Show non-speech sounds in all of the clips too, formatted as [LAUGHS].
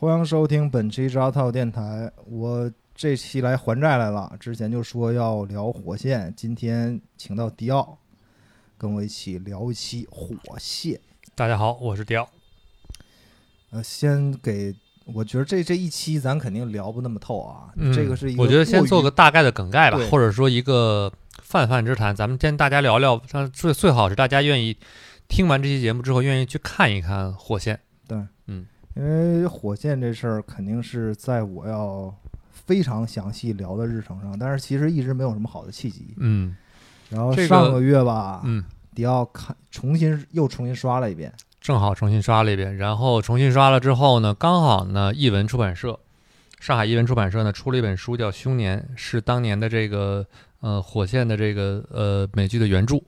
欢迎收听本期扎套电台。我这期来还债来了，之前就说要聊火线，今天请到迪奥跟我一起聊一期火线。大家好，我是迪奥。呃，先给我觉得这这一期咱肯定聊不那么透啊，嗯这个是一个我觉得先做个大概的梗概吧，或者说一个泛泛之谈。咱们先大家聊聊，但最最好是大家愿意听完这期节目之后，愿意去看一看火线。因为火箭这事儿肯定是在我要非常详细聊的日程上，但是其实一直没有什么好的契机。嗯然后上个月吧，嗯，迪奥看重新又重新刷了一遍，正好重新刷了一遍，然后重新刷了之后呢，刚好呢，译文出版社，上海译文出版社呢出了一本书叫《凶年》，是当年的这个呃火线的这个呃美剧的原著。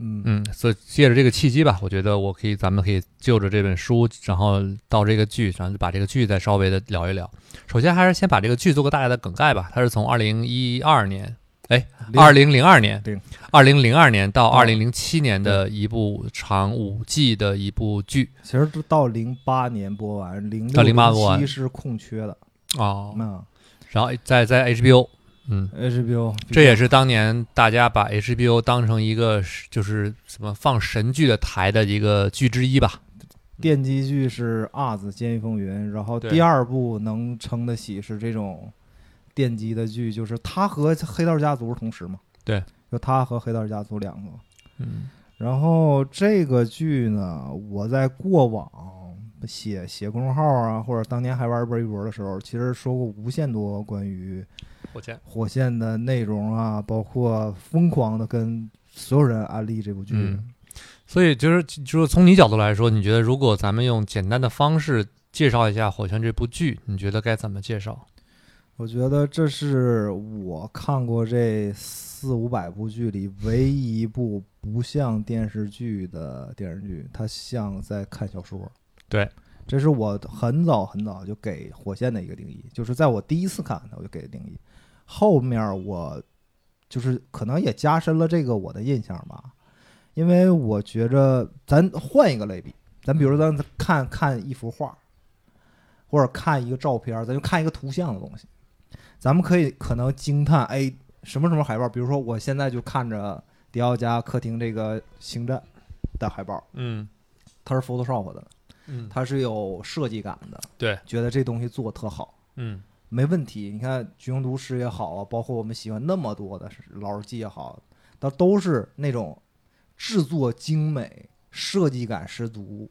嗯嗯，所以借着这个契机吧，我觉得我可以，咱们可以就着这本书，然后到这个剧，然后就把这个剧再稍微的聊一聊。首先还是先把这个剧做个大概的梗概吧。它是从二零一二年，哎，二零零二年对，二零零二年到哦二零零七年的一部长五季的一部剧其实都到零八年播完，零到08播完七是空缺的。哦，那然后在在 HBO，嗯，HBO 这也是当年大家把 HBO 当成一个是就是什么放神剧的台的一个剧之一吧。电击剧是《阿子监狱风云》，然后第二部能撑得起是这种电击的剧，就是他和《黑道家族》同时嘛？对，就他和《黑道家族》两个。嗯然后这个剧呢，我在过往写写公众号啊，或者当年还玩微博的时候，其实说过无限多关于火线，火线的内容啊，包括疯狂的跟所有人安利这部剧。嗯所以就是就是从你角度来说，你觉得如果咱们用简单的方式介绍一下《火线》这部剧，你觉得该怎么介绍？我觉得这是我看过这四五百部剧里唯一一部不像电视剧的电视剧，它像在看小说。对，这是我很早很早就给火线的一个定义，就是在我第一次看它我就给的定义，后面我就是可能也加深了这个我的印象吧，因为我觉着咱换一个类比，咱比如咱看看一幅画，或者看一个照片，咱就看一个图像的东西，咱们可以可能惊叹，哎，什么什么海报，比如说我现在就看着迪奥家客厅这个星战的海报，嗯。它是 Photoshop 的，嗯，它是有设计感的，对，觉得这东西做得特好。嗯没问题，你看《橘红毒师》也好啊，包括我们喜欢那么多的《老友记》也好，它都是那种制作精美、设计感十足，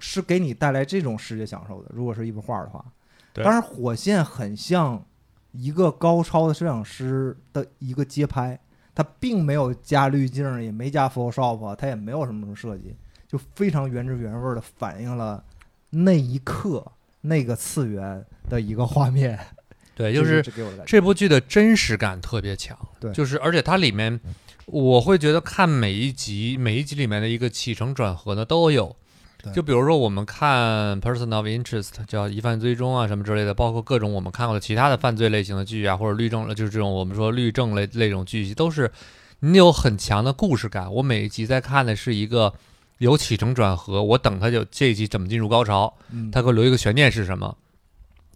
是给你带来这种视觉享受的。如果是一幅画的话，当然火线很像一个高超的摄影师的一个街拍，它并没有加滤镜，也没加 Photoshop，它也没有什么什么设计，就非常原汁原味的反映了那一刻那个次元的一个画面。[LAUGHS] 对，就是这部剧的真实感特别强，对就是而且它里面，我会觉得看每一集每一集里面的一个起承转合呢都有对。就比如说我们看《Person of Interest》叫疑犯追踪啊什么之类的，包括各种我们看过的其他的犯罪类型的剧啊，或者律政就是这种我们说律政类类种剧集，都是你有很强的故事感。我每一集在看的是一个有起承转合，我等他就这一集怎么进入高潮，嗯，它给我留一个悬念是什么？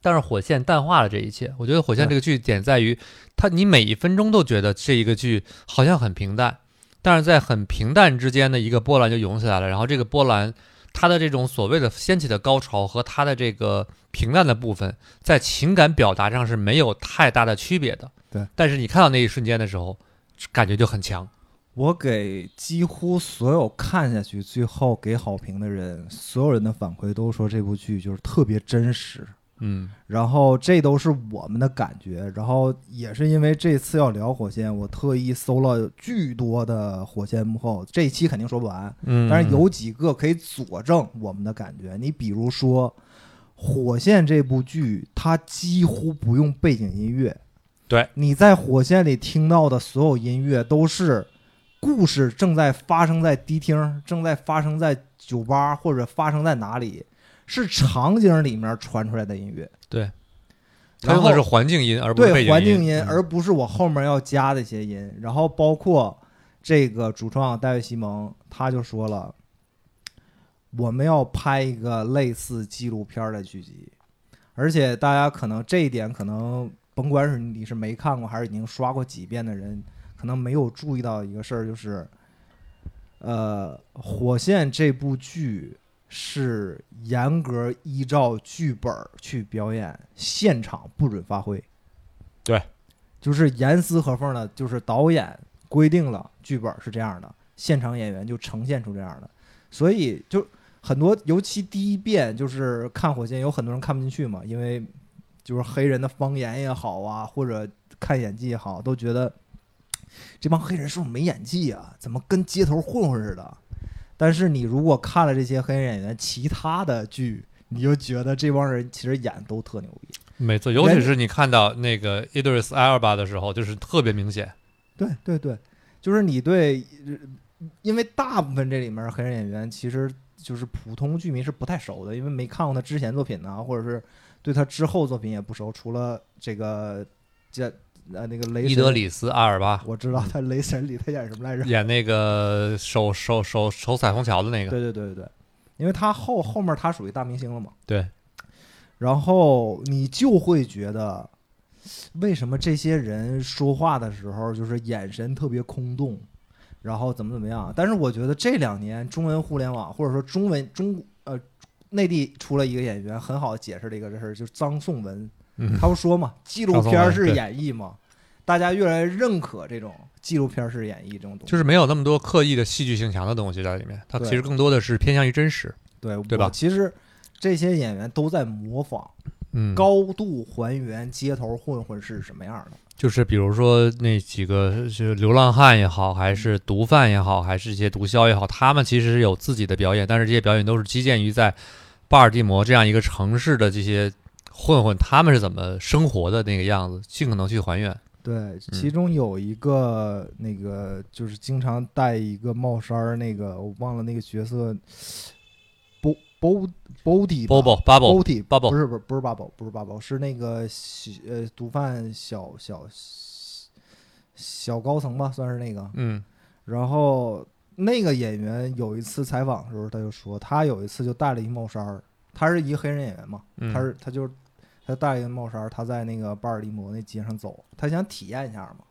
但是火线淡化了这一切。我觉得火线这个剧点在于，它你每一分钟都觉得这一个剧好像很平淡，但是在很平淡之间的一个波澜就涌起来了。然后这个波澜，它的这种所谓的掀起的高潮和它的这个平淡的部分，在情感表达上是没有太大的区别的。对，但是你看到那一瞬间的时候，感觉就很强。我给几乎所有看下去最后给好评的人，所有人的反馈都说这部剧就是特别真实。嗯然后这都是我们的感觉，然后也是因为这次要聊火线，我特意搜了巨多的火线幕后，这一期肯定说不完，嗯，但是有几个可以佐证我们的感觉。你比如说《火线》这部剧，它几乎不用背景音乐，对，你在《火线》里听到的所有音乐都是故事正在发生在迪厅，正在发生在酒吧或者发生在哪里，是场景里面传出来的音乐。对，它用的是环境音，而不是对环境音，嗯而不是我后面要加的一些音。然后包括这个主创戴维·西蒙，他就说了，我们要拍一个类似纪录片的剧集，而且大家可能这一点可能甭管是你是没看过还是已经刷过几遍的人，可能没有注意到一个事儿，就是，呃，《火线》这部剧是严格依照剧本去表演，现场不准发挥。对，就是严丝合缝的，就是导演规定了剧本是这样的，现场演员就呈现出这样的，所以就很多，尤其第一遍就是看《火线》，有很多人看不进去嘛，因为就是黑人的方言也好啊，或者看演技也好，都觉得这帮黑人是不是没演技啊？怎么跟街头混混似的？但是你如果看了这些黑人演员其他的剧，你就觉得这帮人其实演都特牛逼。没错，尤其是你看到那个 Idris Elba 的时候，就是特别明显。对对对，就是你对，呃因为大部分这里面黑人演员其实就是普通剧迷是不太熟的，因为没看过他之前作品呢，或者是对他之后作品也不熟，除了这个这呃那个雷伊德，里斯阿尔巴我知道他雷神里他演什么来着？演那个守守守守彩虹桥的那个，对对对对对，因为他后后面他属于大明星了嘛，对，然后你就会觉得，为什么这些人说话的时候就是眼神特别空洞，然后怎么怎么样？但是我觉得这两年中文互联网或者说中文中呃内地出了一个演员很好地解释了一个这事儿，就是张颂文，嗯，他不说嘛，纪录片式演绎嘛，大家越来越认可这种纪录片式演绎这种东西。就是没有那么多刻意的戏剧性强的东西在里面，它其实更多的是偏向于真实。对对吧其实这些演员都在模仿，嗯，高度还原街头混混是什么样的。就是比如说那几个是流浪汉也好，还是毒贩也好，还是一些毒枭也好，他们其实是有自己的表演，但是这些表演都是基建于在巴尔的摩这样一个城市的这些混混他们是怎么生活的那个样子，尽可能去还原。对，其中有一个那个就是经常戴一个帽衫儿，那个我忘了那个角色，Bo Bo Body Bobo Bubble Body Bubble 不是不是不是 Bubble 不是 Bubble 是那个小呃毒贩小小小高层吧，算是那个。嗯。然后那个演员有一次采访的时候，他就说他有一次就戴了一帽衫儿，他是一个黑人演员嘛，嗯，他是他就是他戴一个帽衫，他在那个巴尔的摩那街上走，他想体验一下嘛。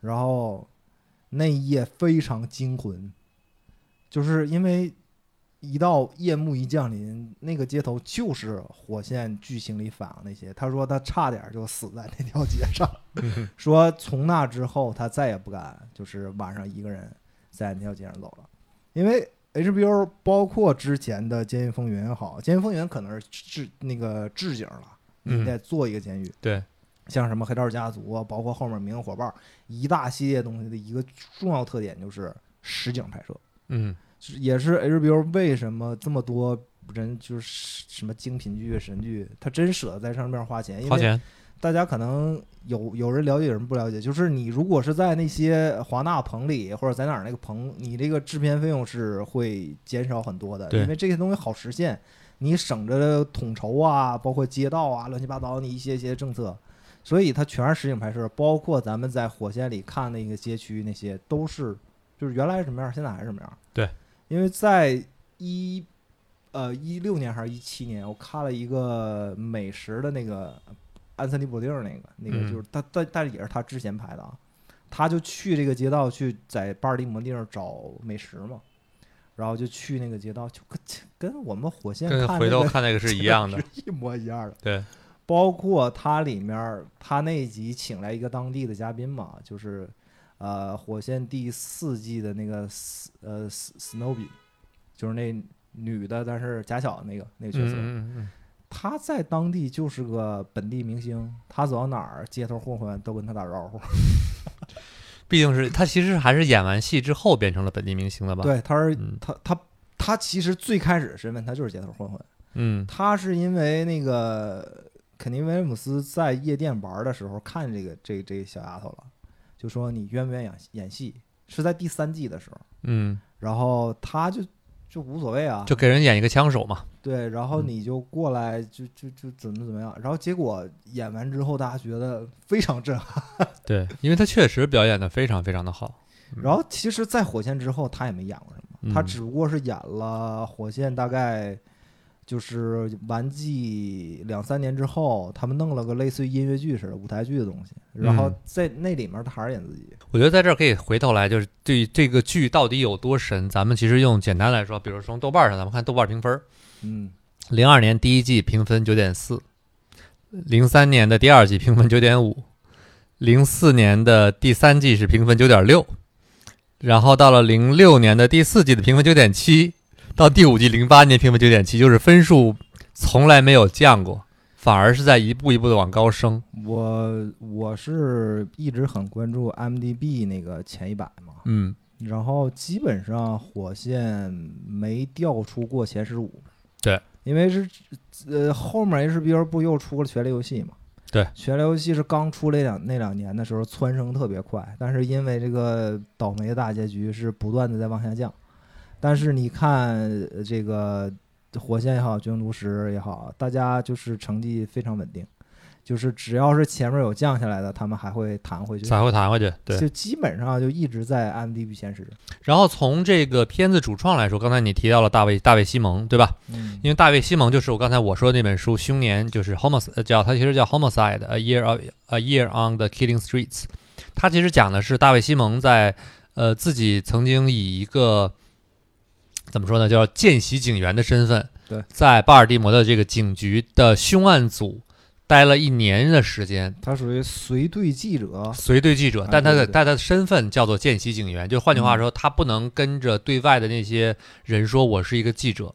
然后那一夜非常惊魂，就是因为一到夜幕一降临，那个街头就是火线剧情里反映那些。他说他差点就死在那条街上，[LAUGHS] 嗯说从那之后他再也不敢就是晚上一个人在那条街上走了，因为 HBO 包括之前的《监狱风云》也好，《监狱风云》可能是置那个置景了，你嗯。得做一个监狱，对，像什么黑道家族啊，包括后面《明日火爆》一大系列东西的一个重要特点就是实景拍摄，嗯。是也是 HBO 为什么这么多人就是什么精品剧、神剧，他真舍得在上面花钱，因为花钱，大家可能有有人了解，有人不了解。就是你如果是在那些华纳棚里，或者在哪儿那个棚，你这个制片费用是会减少很多的，因为这些东西好实现，你省着统筹啊，包括街道啊，乱七八糟，你一些些政策，所以它全是实景拍摄，包括咱们在火线里看那个街区，那些都是就是原来是什么样，现在还是什么样。对，因为在一呃一六年还是一七年，我看了一个美食的那个安森尼·布丁儿那个那个嗯就是他，但但是也是他之前拍的啊，他就去这个街道去在巴尔的摩地方找美食嘛，然后就去那个街道，就跟跟我们火线跟回头看那个看那个是 [LAUGHS] 一样的是。一模一样的。对，包括它里面儿，他那一集请来一个当地的嘉宾嘛，就是呃火线第四季的那个斯呃斯 Snowby，就是那女的，但是假小的那个那个角色，嗯嗯嗯她在当地就是个本地明星，她走到哪儿街头混混都跟她打招呼。毕竟是他其实还是演完戏之后变成了本地明星的吧？，对，他是嗯她她她其实最开始的身份他就是街头混混，嗯他是因为那个肯尼·威廉姆斯在夜店玩的时候看这个这这个小丫头了，就说你愿不愿意演演戏？是在第三季的时候，嗯，然后他就就无所谓啊，就给人演一个枪手嘛。对，然后嗯你就过来就就就怎么怎么样，然后结果演完之后大家觉得非常震撼。[LAUGHS] 对，因为他确实表演的非常非常的好。然后其实，在火线之后，他也没演过什么，他嗯只不过是演了火线大概就是完季两三年之后，他们弄了个类似于音乐剧似的舞台剧的东西，然后嗯在那里面他还是演自己。我觉得在这儿可以回头来，就是对这个剧到底有多神，咱们其实用简单来说，比如从豆瓣上，咱们看豆瓣评分，嗯，零二年第一季评分九点四，零三年的第二季评分九点五，零四年的第三季是评分九点六，然后到了零六年的第四季的评分九点七，到第五季零八年评分九点七，就是分数从来没有降过，反而是在一步一步的往高升。我我是一直很关注 MDB 那个前一百嘛，嗯，然后基本上火线没掉出过前十五。对，因为是呃后面 HBO 不又出了《权力游戏》嘛？对，《权力游戏》是刚出那两那两年的时候蹿升特别快，但是因为这个倒霉的大结局是不断的在往下降。但是你看呃这个火线也好，军毒师也好，大家就是成绩非常稳定，就是只要是前面有降下来的，他们还会弹回去，才会弹回去。对，就基本上就一直在 MDB 前十。然后从这个片子主创来说，刚才你提到了大卫大卫西蒙，对吧？嗯因为大卫西蒙就是我刚才我说的那本书《凶年》，就是 homic 呃叫它其实叫 homicide a year of a year on the killing streets。它其实讲的是大卫西蒙在呃自己曾经以一个怎么说呢，叫见习警员的身份，对，在巴尔的摩的这个警局的凶案组待了一年的时间，他属于随队记者，随队记者啊，但他的但他的身份叫做见习警员，就换句话说，他不能跟着对外的那些人说我是一个记者，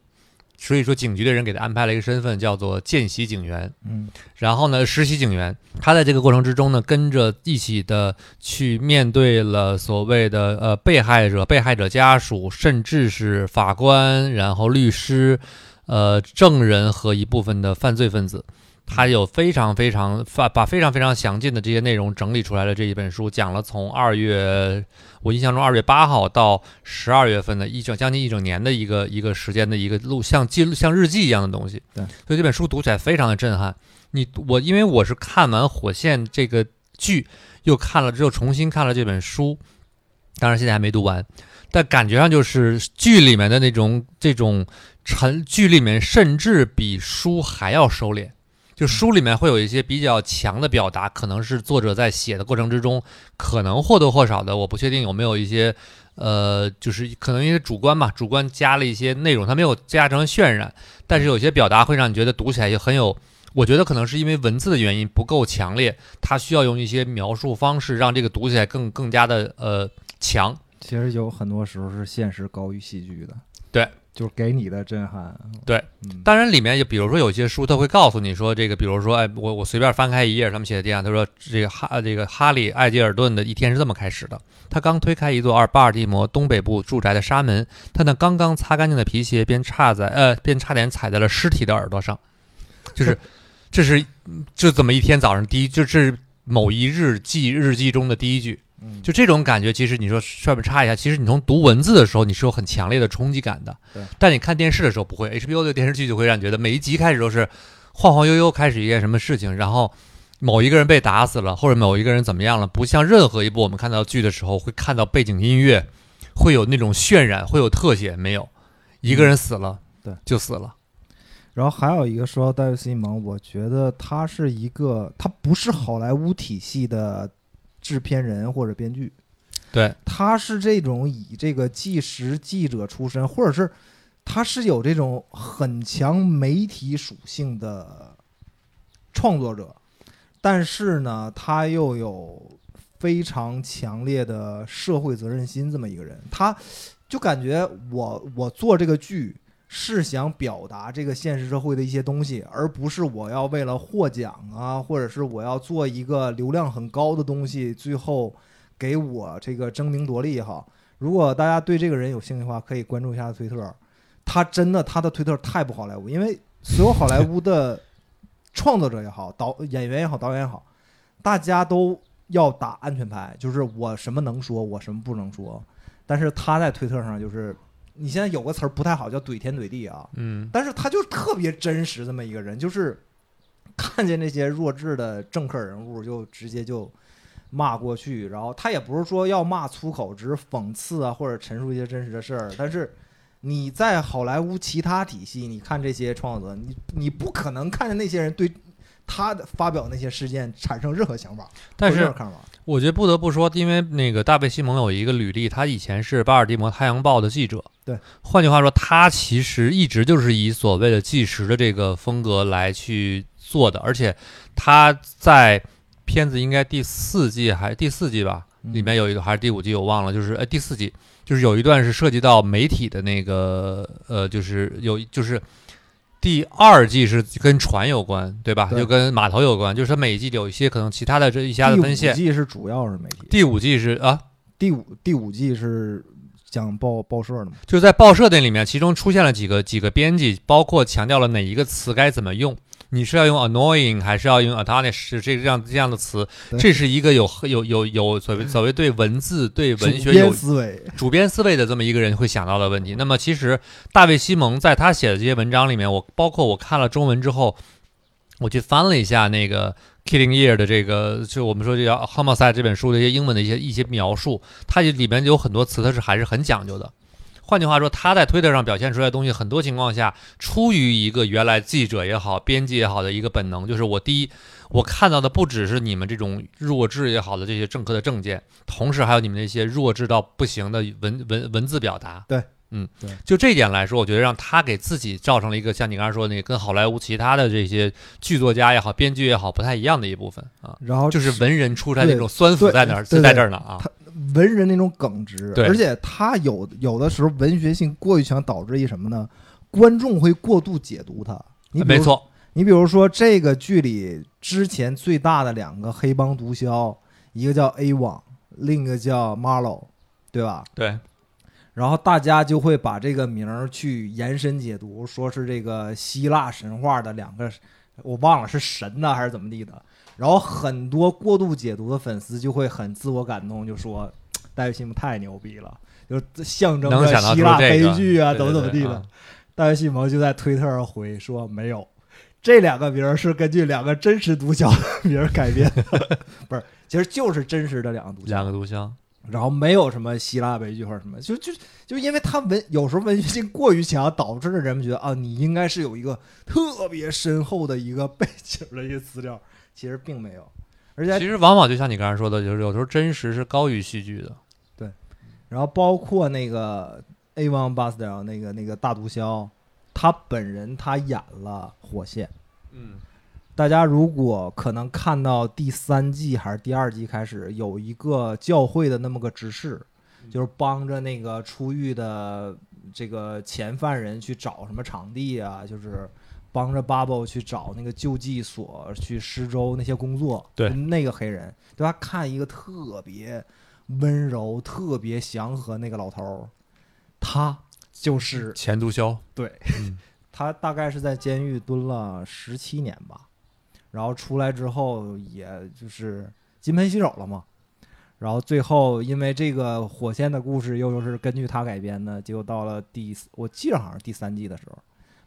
所以说警局的人给他安排了一个身份叫做见习警员。嗯然后呢，实习警员，他在这个过程之中呢，跟着一起的去面对了所谓的呃被害者、被害者家属，甚至是法官，然后律师，呃证人和一部分的犯罪分子。他有非常非常发把非常非常详尽的这些内容整理出来了这一本书，讲了从二月我印象中二月八号到十二月份的一整将近一整年的一个一个时间的一个录像记录像日记一样的东西。对，所以这本书读起来非常的震撼。你我因为我是看完《火线》这个剧，又看了之后重新看了这本书，当然现在还没读完，但感觉上就是剧里面的那种这种沉，剧里面甚至比书还要收敛。就书里面会有一些比较强的表达，可能是作者在写的过程之中，可能或多或少的，我不确定有没有一些，呃，就是可能一些主观吧，主观加了一些内容，它没有加成渲染，但是有些表达会让你觉得读起来也很有，我觉得可能是因为文字的原因不够强烈，它需要用一些描述方式让这个读起来更更加的呃强。其实有很多时候是现实高于戏剧的，对，就是给你的震撼，对，嗯，当然，里面就比如说有些书，他会告诉你说，这个，比如说，哎，我我随便翻开一页，他们写的这样，他说这个哈这个哈利艾吉尔顿的一天是这么开始的。他刚推开一座二巴尔的摩东北部住宅的纱门，他那刚刚擦干净的皮鞋便差在呃，便差点踩在了尸体的耳朵上。[LAUGHS] 就是，这是就这么一天早上第一，就是某一日记日记中的第一句。嗯就这种感觉，其实你说顺便插一下，其实你从读文字的时候，你是有很强烈的冲击感的。对。但你看电视的时候不会，HBO 的电视剧就会让你觉得每一集开始都是晃晃悠悠开始一件什么事情，然后某一个人被打死了，或者某一个人怎么样了，不像任何一部我们看到剧的时候会看到背景音乐，会有那种渲染，会有特写，没有，一个人死了，对，就死了。然后还有一个说到戴维·西蒙，我觉得他是一个，他不是好莱坞体系的制片人或者编剧，对，他是这种以这个纪实记者出身，或者是他是有这种很强媒体属性的创作者，但是呢，他又有非常强烈的社会责任心，这么一个人，他就感觉我我做这个剧。是想表达这个现实社会的一些东西，而不是我要为了获奖啊，或者是我要做一个流量很高的东西，最后给我这个争名夺利也好。如果大家对这个人有兴趣的话，可以关注一下推特。他真的他的推特太不好莱坞，因为所有好莱坞的创作者也好，导演员也好，导演也好，大家都要打安全牌，就是我什么能说，我什么不能说。但是他在推特上就是，你现在有个词儿不太好，叫怼天怼地啊。嗯，但是他就特别真实这么一个人，就是看见那些弱智的政客人物就直接就骂过去，然后他也不是说要骂粗口，只是讽刺啊或者陈述一些真实的事儿。[LAUGHS] 但是你在好莱坞其他体系，你看这些创作者，你你不可能看见那些人对他的发表那些事件产生任何想法，但是。我觉得不得不说，因为那个大卫·西蒙有一个履历，他以前是巴尔的摩太阳报的记者。对，换句话说，他其实一直就是以所谓的纪实的这个风格来去做的，而且他在片子应该第四季还是第四季吧，嗯。里面有一个还是第五季我忘了，就是呃第四季，就是有一段是涉及到媒体的那个呃，就是有就是第二季是跟船有关，对吧？对。就跟码头有关，就是它每一季有一些可能其他的这一下的分线。第五季是主要是媒体，第五季是啊，第五第五季是讲报报社的嘛？就在报社那里面，其中出现了几个几个编辑，包括强调了哪一个词该怎么用。你是要用 annoying 还是要用 astonish 这个这样这样的词？这是一个有有有有所谓所谓对文字对文学有思维，主编思维的这么一个人会想到的问题。那么其实大卫·西蒙在他写的这些文章里面，我包括我看了中文之后，我去翻了一下那个 Killing Year 的这个，就我们说这叫 Homicide 这本书的一些英文的一些一些描述，它里面有很多词，它是还是很讲究的。换句话说，他在推特上表现出来的东西，很多情况下出于一个原来记者也好、编辑也好的一个本能，就是我第一，我看到的不只是你们这种弱智也好的这些政客的证件，同时还有你们那些弱智到不行的文文文字表达。对，嗯，对，就这一点来说，我觉得让他给自己造成了一个像你刚才说的那个跟好莱坞其他的这些剧作家也好、编剧也好不太一样的一部分啊，然后就是文人出差那种酸腐在哪儿，就在这儿呢啊。他文人那种耿直，而且他有有的时候文学性过于强，导致一什么呢？观众会过度解读他。你没，错，你比如说这个剧里之前最大的两个黑帮毒枭，一个叫 A 网，另一个叫 Marlow，对吧？对，然后大家就会把这个名儿去延伸解读，说是这个希腊神话的两个，我忘了是神呢还是怎么地的。然后很多过度解读的粉丝就会很自我感动，就说 [TSK] 戴维·西蒙太牛逼了，[LAUGHS] 就象征着希腊悲剧啊，怎么怎么地的。对对啊戴维·西蒙就在推特上回说没有，这两个名儿是根据两个真实毒枭名儿改编的，不是，其实就是真实的两个毒枭。两个毒枭。然后没有什么希腊悲剧或者什么，就就就因为他文有时候文学性过于强，导致了人们觉得啊，你应该是有一个特别深厚的一个背景的一些资料，其实并没有。而且其实往往就像你刚才说的，就是有时候真实是高于戏剧的。对然后包括那个 A One b a s t e l 那个那个大毒枭，他本人他演了火线。嗯，大家如果可能看到第三季还是第二季开始有一个教会的那么个执事，就是帮着那个出狱的这个前犯人去找什么场地啊，就是帮着 Bubble 去找那个救济所去施粥那些工作。对那个黑人，对吧？看一个特别温柔、特别祥和那个老头儿，他就是前毒枭。对，嗯 [LAUGHS] 他大概是在监狱蹲了十七年吧，然后出来之后，也就是金盆洗手了嘛。然后最后因为这个火线的故事又又是根据他改编的，结果到了第我记得好像第三季的时候，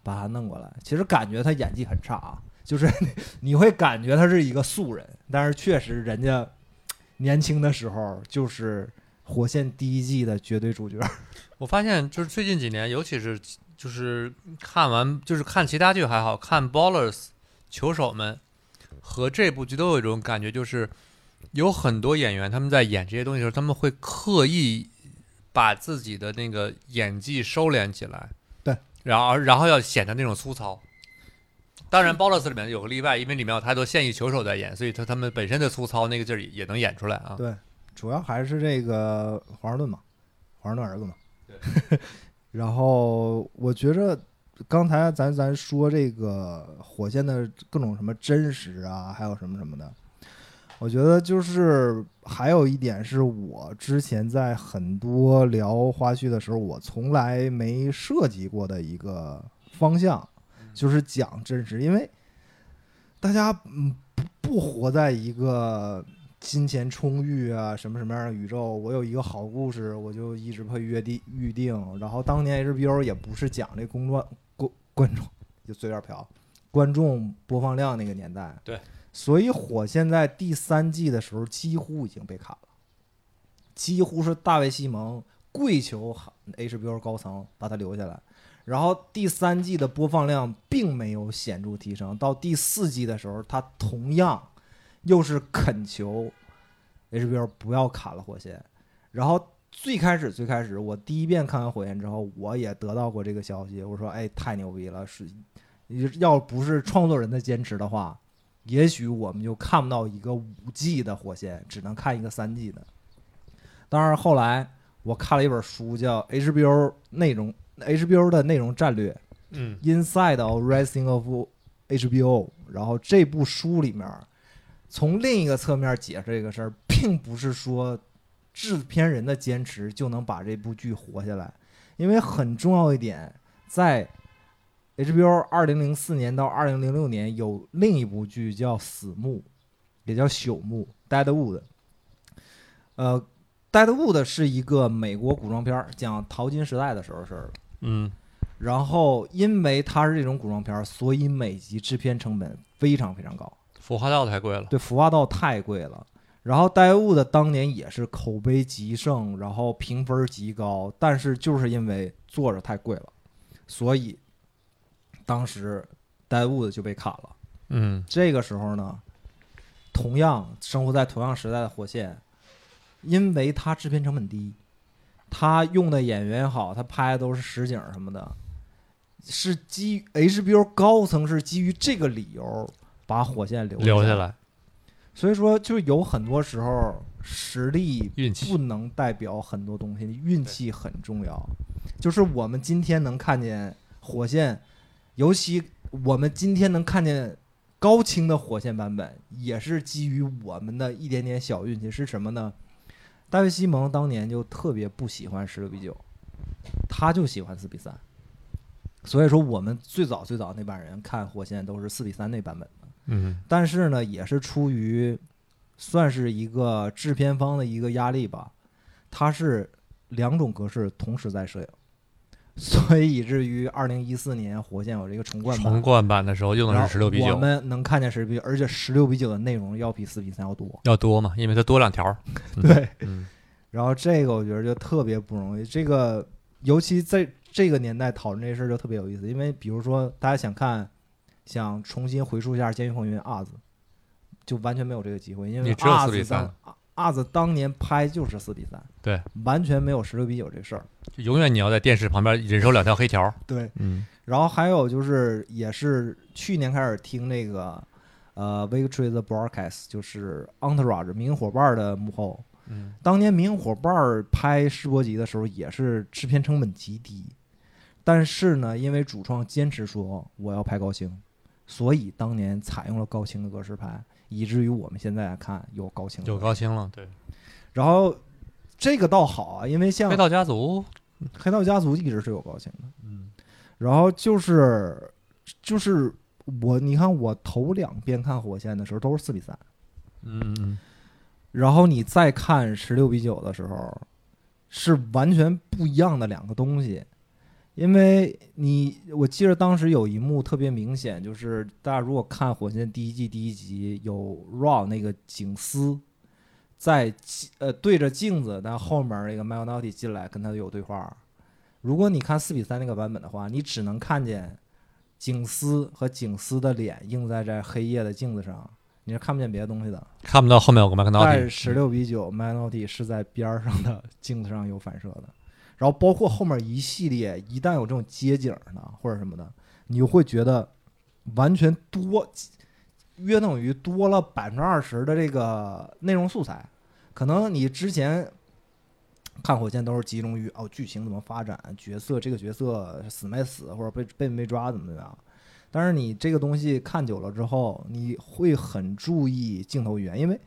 把他弄过来。其实感觉他演技很差啊，就是 [LAUGHS] 你会感觉他是一个素人，但是确实人家年轻的时候就是火线第一季的绝对主角。[LAUGHS] 我发现就是最近几年，尤其是就是看完就是看其他剧还好看 Ballers 球手们和这部剧都有一种感觉，就是有很多演员他们在演这些东西的时候，他们会刻意把自己的那个演技收敛起来，对，然后然后要显得那种粗糙。当然，Ballers 里面有个例外，因为里面有太多现役球手在演，所以他他们本身的粗糙那个劲儿也也能演出来啊。对，主要还是这个华盛顿嘛，华盛顿儿子嘛。对。[LAUGHS] 然后我觉着刚才咱咱说这个火箭的各种什么真实啊，还有什么什么的，我觉得就是还有一点是我之前在很多聊花絮的时候，我从来没涉及过的一个方向，就是讲真实，因为大家嗯不不活在一个金钱充裕啊什么什么样的宇宙，我有一个好故事，我就一直会约定预定。然后当年 HBO 也不是讲这公众观观众。就随便嫖，观众播放量那个年代，对，所以火线在第三季的时候几乎已经被砍了，几乎是大卫西蒙跪求 HBO 高层把他留下来。然后第三季的播放量并没有显著提升，到第四季的时候，他同样又是恳求 HBO 不要砍了火线。然后最开始最开始，我第一遍看完火焰之后，我也得到过这个消息，我说：“哎，太牛逼了！是要不是创作人的坚持的话，也许我们就看不到一个五 G 的火线，只能看一个三 G 的。”当然，后来我看了一本书，叫《HBO 内容》。HBO 的内容战略嗯，Inside of Rising of HBO。然后这部书里面，从另一个侧面解释这个事儿，并不是说制片人的坚持就能把这部剧活下来，因为很重要一点，在 HBO 二零零四年到二零零六年有另一部剧叫《死幕》，也叫《朽木》（Deadwood）。呃，Deadwood 是一个美国古装片，讲淘金时代的时候事儿了。嗯然后因为它是这种古装片儿，所以每集制片成本非常非常高，腐化道太贵了。对，服化道太贵了。然后戴物的当年也是口碑极盛，然后评分极高，但是就是因为坐着太贵了，所以当时戴物的就被砍了。嗯这个时候呢，同样生活在同样时代的火线，因为他制片成本低，他用的演员也好，他拍的都是实景什么的，是基于 HBO 高层是基于这个理由把火线留下留下。来，所以说，就有很多时候实力运气不能代表很多东西，运气很重要。就是我们今天能看见火线，尤其我们今天能看见高清的火线版本，也是基于我们的一点点小运气。是什么呢？大卫·西蒙当年就特别不喜欢十六比九，他就喜欢四比三。所以说，我们最早最早那帮人看火线都是四比三那版本的。嗯。但是呢，也是出于算是一个制片方的一个压力吧，它是两种格式同时在摄影，[LAUGHS] 所以以至于二零一四年火箭有这个重冠版，重冠版的时候用的是十六比九，我们能看见十六比九，而且十六比九的内容要比四比三要多。要多嘛，因为它多两条。[LAUGHS] 嗯对，嗯。然后这个我觉得就特别不容易，这个尤其在这个年代讨论这事儿就特别有意思，因为比如说大家想看，想重新回溯一下《监狱风云》阿子，就完全没有这个机会，因为你只有4阿子比3当阿阿子当年拍就是四比三，对，完全没有十六比九这事儿。就永远你要在电视旁边忍受两条黑条。对，嗯。然后还有就是也是去年开始听那个呃 Victory the Broadcast，就是《Entourage》明星伙伴的幕后。嗯。当年明星伙伴拍世博集的时候，也是制片成本极低，但是呢，因为主创坚持说我要拍高清，所以当年采用了高清的格式拍，以至于我们现在看有高清的有高清了，对。然后这个倒好啊，因为像黑道家族，黑道家族一直是有高清的，嗯然后就是就是我你看我头两遍看火线的时候都是四比三。嗯嗯然后你再看十六比九的时候，是完全不一样的两个东西。因为你，我记得当时有一幕特别明显，就是大家如果看《火线》第一季第一集，有 Raw 那个警司在呃对着镜子，但后面那个 m i l n o t i 进来跟他有对话。如果你看四比三那个版本的话，你只能看见警司和警司的脸映在这黑夜的镜子上，你是看不见别的东西的。看不到后面有个麦克但劳蒂，是十六比九 m a n o t y 是在边儿上的镜子上有反射的，然后包括后面一系列，一旦有这种街景呢或者什么的，你会觉得完全多，约等于多了百分之二十的这个内容素材。可能你之前看火箭都是集中于哦剧情怎么发展，角色这个角色死没死或者被被没抓怎么怎么样。但是你这个东西看久了之后，你会很注意镜头语言，因为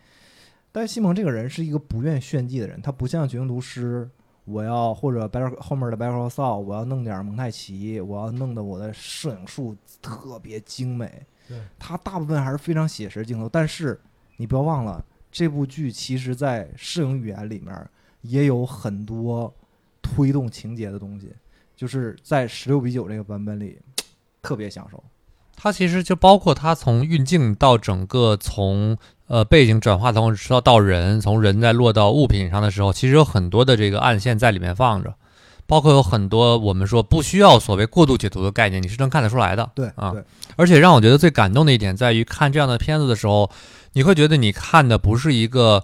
但是西蒙这个人是一个不愿炫技的人，他不像《绝命毒师》，我要或者 Better 后面的 Better Call Saul，我要弄点蒙太奇，我要弄得我的摄影术特别精美。对，它大部分还是非常写实镜头，但是你不要忘了，这部剧其实在摄影语言里面也有很多推动情节的东西，就是在十六比九这个版本里 [TSK] 特别享受。它其实就包括它从运镜到整个从呃背景转化从到到人，从人再落到物品上的时候，其实有很多的这个暗线在里面放着，包括有很多我们说不需要所谓过度解读的概念，你是能看得出来的。对啊对，而且让我觉得最感动的一点在于，看这样的片子的时候，你会觉得你看的不是一个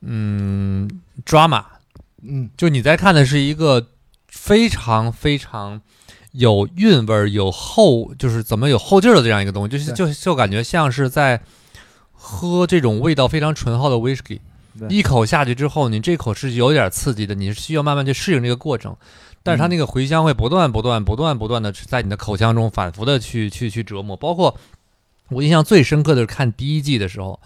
嗯 drama，嗯就你在看的是一个非常非常有韵味儿、有后，就是怎么有后劲儿的这样一个东西，就是就就感觉像是在喝这种味道非常醇厚的 whisky，一口下去之后，你这口是有点刺激的，你是需要慢慢去适应这个过程。但是它那个回香会不断、不断、不断、不断的在你的口腔中反复的去去去折磨。包括我印象最深刻的是看第一季的时候，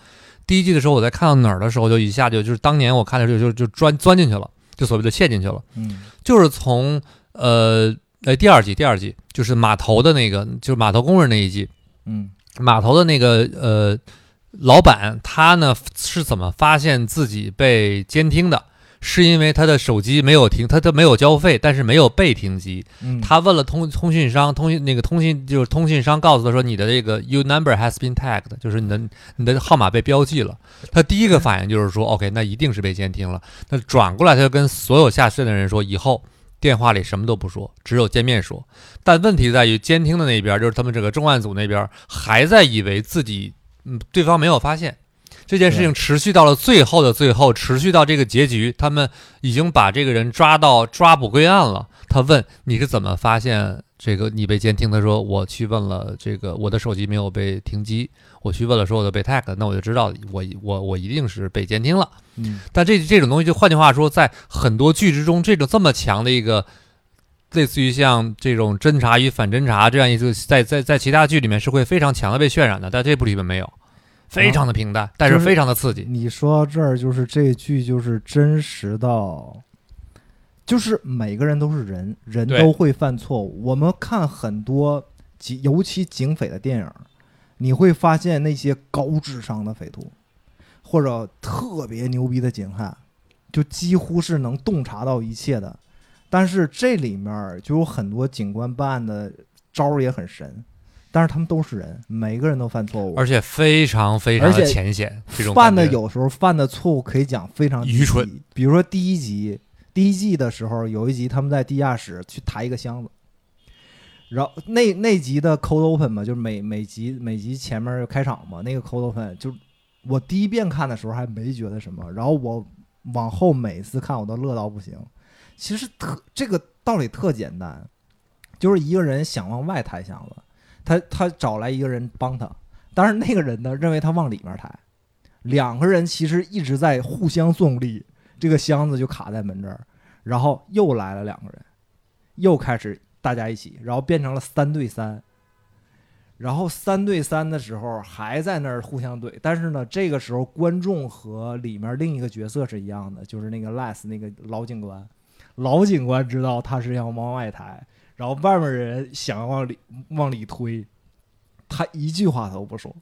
第一季的时候我在看到哪儿的时候，就一下就就是当年我看的时候就就钻钻进去了，就所谓的陷进去了。嗯就是从呃呃第二季第二季就是码头的那个就是码头工人那一季，嗯码头的那个呃老板他呢是怎么发现自己被监听的？是因为他的手机没有停，他他没有交费，但是没有被停机。嗯，他问了通通讯商，通讯那个通信就是通讯商告诉他说，你的这个 U number has been tagged，就是你的你的号码被标记了。他第一个反应就是说，OK，那一定是被监听了。那转过来，他就跟所有下线的人说，以后电话里什么都不说，只有见面说。但问题在于，监听的那边就是他们这个重案组那边还在以为自己嗯对方没有发现。这件事情持续到了最后的最后，持续到这个结局，他们已经把这个人抓到抓捕归案了。他问你是怎么发现这个你被监听？他说我去问了这个我的手机没有被停机，我去问了说我的被 tag，那我就知道我我我一定是被监听了。嗯但这这种东西，就换句话说，在很多剧之中，这种这么强的一个，类似于像这种侦查与反侦查这样一个，在在在其他剧里面是会非常强的被渲染的，但这部里面没有，非常的平淡，但是非常的刺激。你说到这儿，就是这剧就是真实到，就是每个人都是人，人都会犯错误。我们看很多警，尤其警匪的电影，你会发现那些高智商的匪徒，或者特别牛逼的警探，就几乎是能洞察到一切的。但是这里面就有很多警官办案的招儿也很神，但是他们都是人，每个人都犯错误，而且非常非常浅显，这种犯的有时候犯的错误可以讲非常愚蠢。比如说第一集，第一季的时候有一集他们在地下室去抬一个箱子，然后那那集的 cold open 嘛，就是每每集每集前面开场嘛，那个 cold open 就我第一遍看的时候还没觉得什么，然后我往后每次看我都乐到不行。其实特这个道理特简单，就是一个人想往外抬箱子，他他找来一个人帮他，但是那个人呢认为他往里面抬，两个人其实一直在互相送力，这个箱子就卡在门这儿，然后又来了两个人，又开始大家一起，然后变成了三对三。然后三对三的时候还在那儿互相怼，但是呢，这个时候观众和里面另一个角色是一样的，就是那个 Les 那个老警官，老警官知道他是要往外抬，然后外面人想往里往里推，他一句话都不说，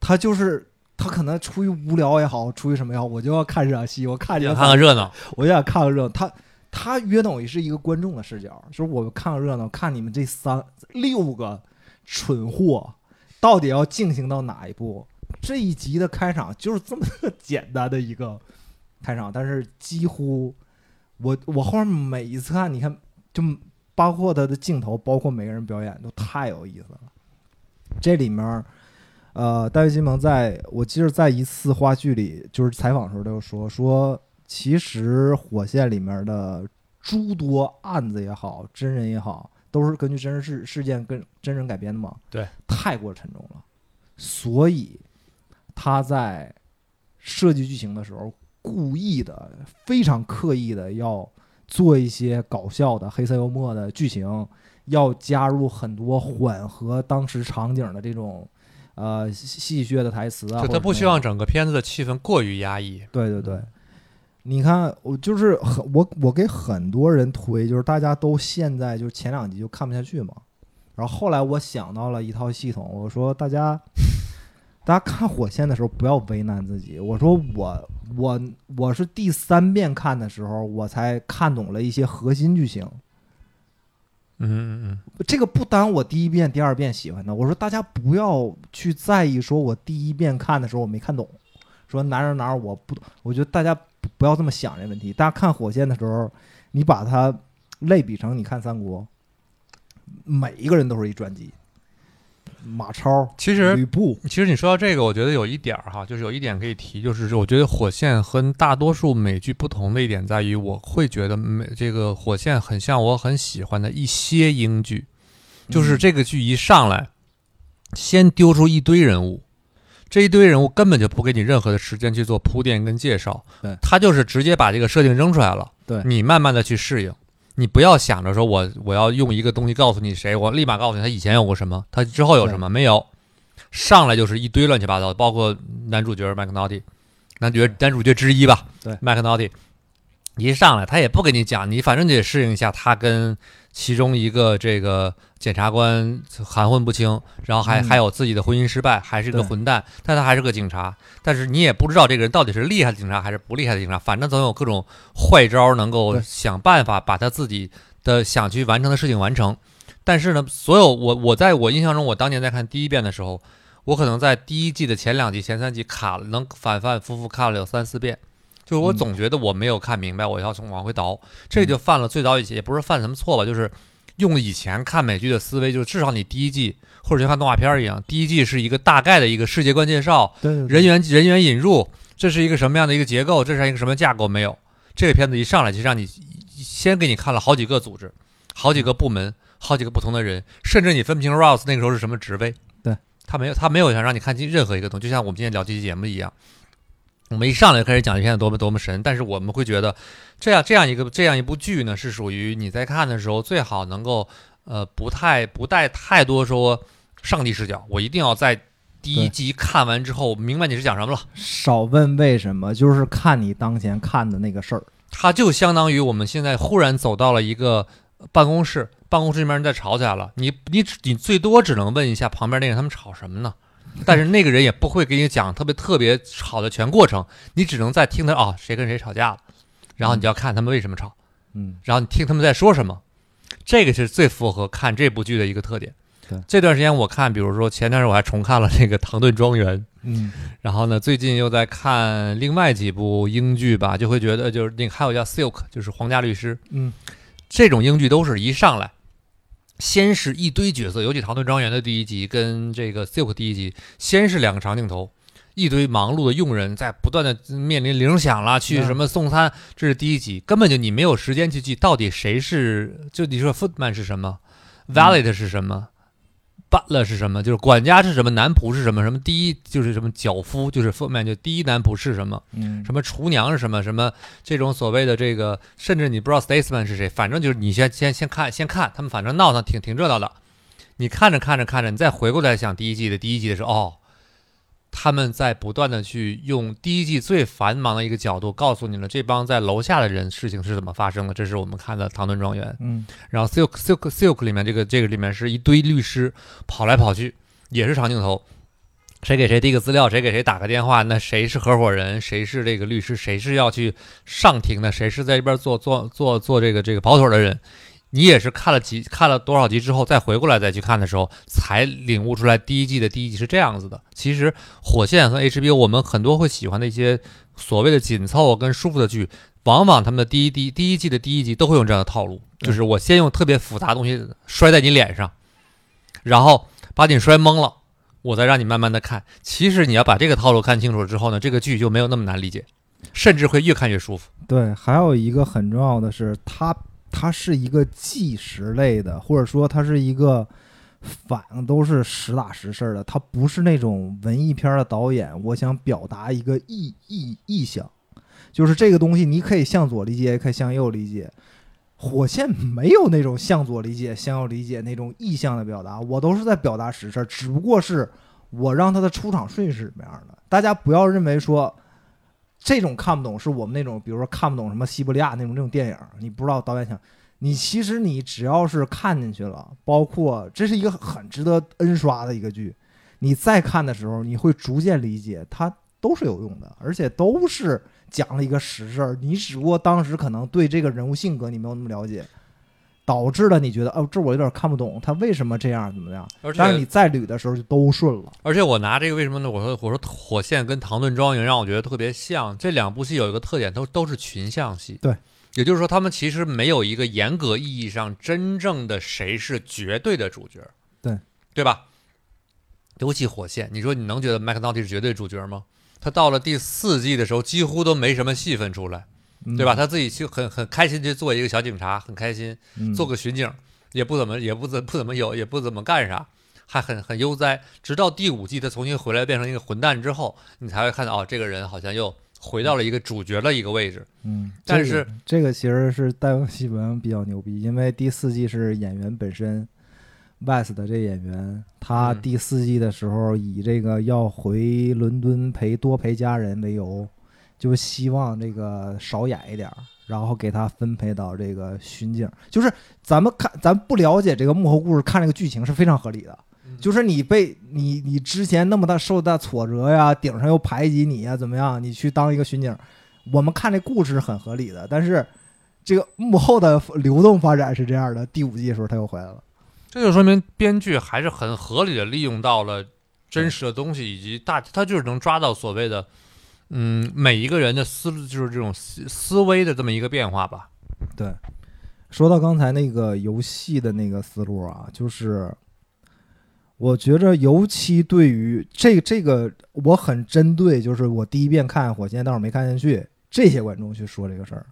他就是他可能出于无聊也好，出于什么也好，我就要看这场戏，我看见想看个热闹，我就想看个热闹。他他约等于是一个观众的视角，就是我看个热闹，看你们这三六个蠢货到底要进行到哪一步。这一集的开场就是这么简单的一个开场，但是几乎我我后面每一次看，你看就包括他的镜头，包括每个人表演都太有意思了。这里面，呃，戴维·金蒙在我记得在一次话剧里，就是采访的时候就说说，其实《火线》里面的诸多案子也好，真人也好，都是根据真实事事件跟真人改编的嘛。对，太过沉重了，所以他在设计剧情的时候，故意的、非常刻意的要做一些搞笑的、黑色幽默的剧情，要加入很多缓和当时场景的这种呃戏谑的台词啊。他不希望整个片子的气氛过于压抑。对对对，你看，我就是很我我给很多人推，就是大家都现在就是前两集就看不下去嘛，然后后来我想到了一套系统，我说大家大家看火线的时候不要为难自己，我说我我我是第三遍看的时候，我才看懂了一些核心剧情，嗯嗯嗯，这个不耽误我第一遍、第二遍喜欢的。我说大家不要去在意，说我第一遍看的时候我没看懂，说哪儿哪儿我不，我觉得大家不不要这么想这问题。大家看火线的时候，你把它类比成你看三国，每一个人都是一传记，马超、其实吕布，其实你说到这个，我觉得有一点儿哈，就是有一点可以提，就是我觉得《火线》和大多数美剧不同的一点在于，我会觉得美这个《火线》很像我很喜欢的一些英剧，就是嗯这个剧一上来，先丢出一堆人物，这一堆人物根本就不给你任何的时间去做铺垫跟介绍，对。他就是直接把这个设定扔出来了，对。你慢慢的去适应。你不要想着说我我要用一个东西告诉你谁，我立马告诉你他以前有过什么，他之后有什么没有，上来就是一堆乱七八糟的，包括男主角麦克纳蒂，男主角男主角之一吧，对麦克纳蒂，一上来他也不跟你讲，你反正得适应一下他跟其中一个这个检察官含混不清，然后还、嗯。还有自己的婚姻失败，还是个混蛋，但他还是个警察，但是你也不知道这个人到底是厉害的警察还是不厉害的警察，反正总有各种坏招能够想办法把他自己的想去完成的事情完成。但是呢，所有我我在我印象中，我当年在看第一遍的时候，我可能在第一季的前两集、前三集卡了，能反反复复看了有三四遍。就是我嗯。总觉得我没有看明白，我要从往回倒，这就犯了最早以前也不是犯什么错吧，就是用以前看美剧的思维，就是至少你第一季或者就看动画片儿一样，第一季是一个大概的一个世界观介绍，对对对人员人员引入，这是一个什么样的一个结构，这是一个什么架构没有？这个片子一上来就让你先给你看了好几个组织，好几个部门，好几个不同的人，甚至你分不清 Rouse 那个时候是什么职位。对他没有，他没有想让你看清任何一个东西，就像我们今天聊这期节目一样。我们一上来就开始讲一片子多么多么神，但是我们会觉得，这样这样一个这样一部剧呢，是属于你在看的时候最好能够呃不太不带太多说上帝视角，我一定要在第一集看完之后明白你是讲什么了。少问为什么，就是看你当前看的那个事儿。它就相当于我们现在忽然走到了一个办公室，办公室里面人在吵起来了，你你只你最多只能问一下旁边那个他们吵什么呢？但是那个人也不会给你讲特别特别吵的全过程，你只能在听他啊、谁跟谁吵架了，然后你就要看他们为什么吵，嗯，然后你听他们在说什么，这个是最符合看这部剧的一个特点。对。这段时间我看，比如说前段时间我还重看了这个《唐顿庄园》，嗯，然后呢，最近又在看另外几部英剧吧，就会觉得就是那个还有叫《Silk》，就是《皇家律师》。嗯，这种英剧都是一上来，先是一堆角色，尤其《唐顿庄园》的第一集跟这个《Silk》第一集，先是两个长镜头，一堆忙碌的佣人在不断的面临铃响了，去什么送餐，这是第一集，根本就你没有时间去记到底谁是，就你说 footman 是什么，valet 是什么。Butler 是什么？就是管家是什么？男仆是什么？什么第一就是什么脚夫，就是 footman，就第一男仆是什么？嗯，什么厨娘是什么？什么这种所谓的这个，甚至你不知道 statesman 是谁，反正就是你先先先看先看，他们反正闹腾挺挺热闹的。你看着看着看着，你再回过来想第一季的第一季的时候，哦，他们在不断的去用第一季最繁忙的一个角度告诉你了这帮在楼下的人事情是怎么发生的。这是我们看的《唐顿庄园》。嗯，然后 Silk Silk Silk 里面这个这个里面是一堆律师跑来跑去，也是长镜头，谁给谁递个资料，谁给谁打个电话，那谁是合伙人，谁是这个律师，谁是要去上庭的，谁是在这边做做做做这个这个跑腿的人。你也是看了几看了多少集之后，再回过来再去看的时候，才领悟出来第一季的第一集是这样子的。其实《火线》和 HBO 我们很多会喜欢的一些所谓的紧凑跟舒服的剧，往往他们的第一第第一季的第一集都会用这样的套路，就是我先用特别复杂的东西摔在你脸上，然后把你摔懵了，我再让你慢慢的看。其实你要把这个套路看清楚了之后呢，这个剧就没有那么难理解，甚至会越看越舒服。对，还有一个很重要的是，它它是一个纪实类的，或者说它是一个反正都是实打实事儿的，它不是那种文艺片的导演，我想表达一个意意意象，就是这个东西你可以向左理解，也可以向右理解。火线没有那种向左理解、向右理解那种意象的表达，我都是在表达实事儿，只不过是我让他的出场顺序是什么样的。大家不要认为说这种看不懂是我们那种，比如说看不懂什么西伯利亚那种那种电影，你不知道导演想你，其实你只要是看进去了，包括这是一个很值得 N 刷的一个剧，你再看的时候，你会逐渐理解它都是有用的，而且都是讲了一个实事儿。你只不过当时可能对这个人物性格你没有那么了解，导致了你觉得哦，这我有点看不懂，他为什么这样怎么样？而但是你再捋的时候就都顺了。而且我拿这个为什么呢？我说我说火线跟唐顿庄园让我觉得特别像，这两部戏有一个特点，都都是群像戏。对，也就是说他们其实没有一个严格意义上真正的谁是绝对的主角。对，对吧？尤其火线，你说你能觉得麦克道蒂是绝对主角吗？他到了第四季的时候，几乎都没什么戏份出来，嗯对吧？他自己去很很开心去做一个小警察，很开心，嗯做个巡警，也不怎么也不怎不怎么有，也不怎么干啥，还很很悠哉。直到第五季他重新回来变成一个混蛋之后，你才会看到哦，这个人好像又回到了一个主角的一个位置。嗯，但是个这个其实是戴维·西文比较牛逼，因为第四季是演员本身，West 的这演员，他嗯第四季的时候以这个要回伦敦陪多陪家人为由，就希望这个少演一点儿，然后给他分配到这个巡警。就是咱们看，咱不了解这个幕后故事，看这个剧情是非常合理的。就是你被你你之前那么大受大挫折呀，顶上又排挤你呀，怎么样？你去当一个巡警，我们看这故事是很合理的，但是这个幕后的流动发展是这样的。第五季的时候他又回来了，这就说明编剧还是很合理的利用到了真实的东西，以及大他就是能抓到所谓的嗯每一个人的思路，就是这种思思维的这么一个变化吧。对。说到刚才那个游戏的那个思路啊，就是我觉着，尤其对于这这个，我很针对，就是我第一遍看《火箭》，但是我没看进去，这些观众去说这个事儿。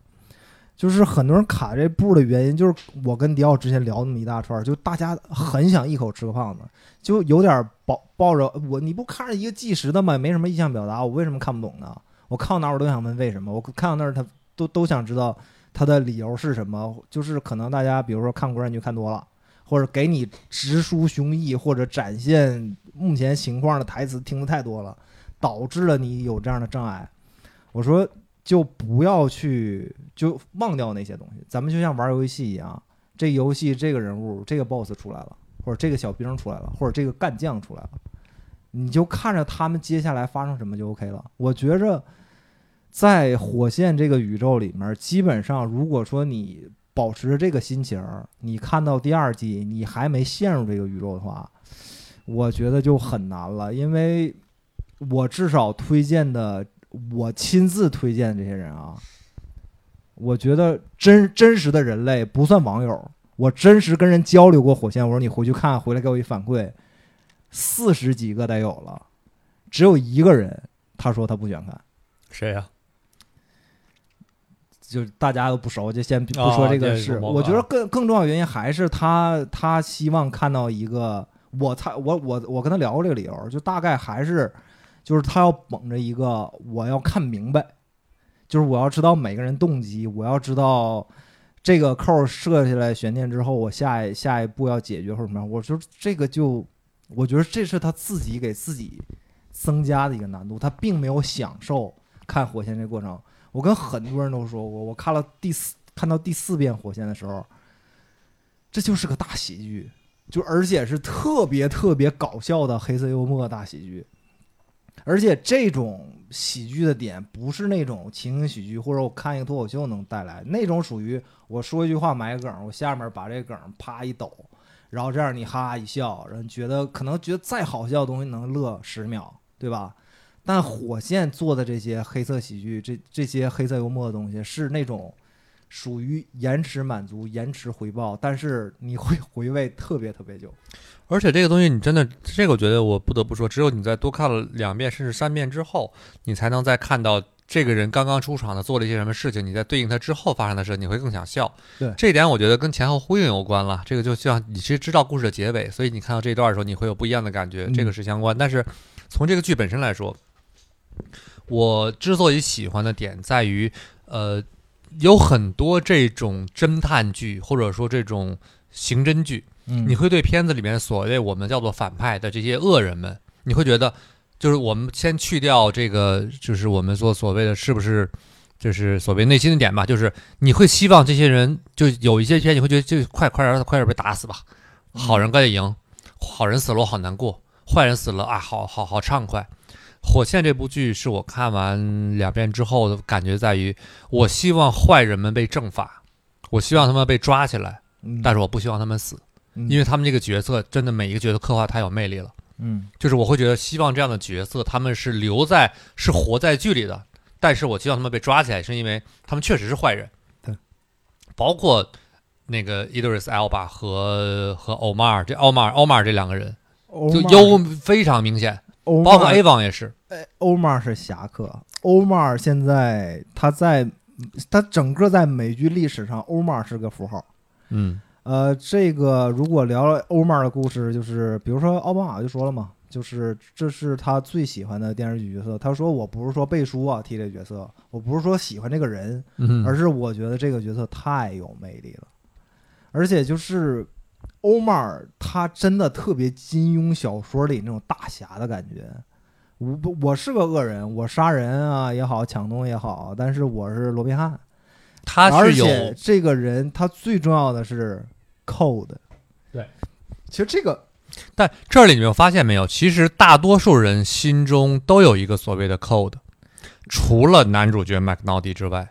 就是很多人卡这步的原因，就是我跟迪奥之前聊那么一大串，就大家很想一口吃个胖子，就有点抱抱着我，你不看着一个计时的吗？没什么意向表达，我为什么看不懂呢？我看到哪儿我都想问为什么，我看到那儿他都都想知道他的理由是什么。就是可能大家比如说看国产剧看多了，或者给你直抒胸臆，或者展现目前情况的台词听得太多了，导致了你有这样的障碍。我说就不要去就忘掉那些东西，咱们就像玩游戏一样，这游戏这个人物这个 boss 出来了，或者这个小兵出来了，或者这个干将出来了，你就看着他们接下来发生什么就 OK 了。我觉着在火线这个宇宙里面，基本上如果说你保持着这个心情，你看到第二季你还没陷入这个宇宙的话，我觉得就很难了，因为我至少推荐的，我亲自推荐这些人啊，我觉得真真实的人类不算网友，我真实跟人交流过火线，我说你回去看，回来给我一反馈，四十几个得有了，只有一个人他说他不喜欢看。谁呀、就大家都不熟，就先不哦说这个事。我我觉得更更重要的原因还是他他希望看到一个我他我我我跟他聊过这个理由，就大概还是就是他要捧着一个我要看明白，就是我要知道每个人动机，我要知道这个扣设下来悬念之后，我下一下一步要解决或者什么。我说这个就我觉得这是他自己给自己增加的一个难度，他并没有享受看火线这过程。我跟很多人都说过，我看了第四看到第四遍《火线》的时候，这就是个大喜剧，就而且是特别特别搞笑的黑色幽默大喜剧。而且这种喜剧的点不是那种情景喜剧，或者我看一个脱口秀能带来那种，属于我说一句话埋个梗，我下面把这梗啪一抖，然后这样你哈哈一笑，然后觉得可能觉得再好笑的东西能乐十秒，对吧？但火线做的这些黑色喜剧，这这些黑色幽默的东西，是那种属于延迟满足、延迟回报，但是你会回味特别特别久。而且这个东西你真的，这个我觉得我不得不说，只有你在多看了两遍甚至三遍之后，你才能再看到这个人刚刚出场的做了一些什么事情，你在对应他之后发生的事，你会更想笑。对这一点我觉得跟前后呼应有关了。这个就像你其实知道故事的结尾，所以你看到这一段的时候，你会有不一样的感觉，嗯这个是相关。但是从这个剧本身来说，我之所以喜欢的点在于，呃，有很多这种侦探剧或者说这种刑侦剧。嗯你会对片子里面所谓我们叫做反派的这些恶人们，你会觉得，就是我们先去掉这个，就是我们说所谓的是不是，就是所谓内心的点吧，就是你会希望这些人，就有一些片你会觉得就快快点快点被打死吧，好人赶紧赢，好人死了我好难过，坏人死了啊好好好畅快。火线这部剧是我看完两遍之后的感觉在于，我希望坏人们被正法，我希望他们被抓起来。嗯，但是我不希望他们死，嗯因为他们这个角色真的每一个角色刻画太有魅力了。嗯就是我会觉得希望这样的角色他们是留在是活在剧里的，但是我希望他们被抓起来，是因为他们确实是坏人。对，包括那个 Idris Elba 和和 Omar 这 Omar Omar 这两个人就优非常明显，欧包括玛 A 王也是。，Omar 是侠客，，Omar 现在他在他整个在美剧历史上，，Omar 是个符号。嗯呃，这个如果聊欧玛的故事，就是比如说奥巴马就说了嘛，就是这是他最喜欢的电视剧角色。他说我不是说背书啊踢这角色，我不是说喜欢这个人，嗯，而是我觉得这个角色太有魅力了，而且就是欧玛尔他真的特别金庸小说里那种大侠的感觉。我不，我是个恶人，我杀人啊也好，抢东西也好，但是我是罗宾汉。他是有而且这个人他最重要的是 code。对，其实这个但这里你们发现没有？其实大多数人心中都有一个所谓的 code，除了男主角麦克闹迪之外，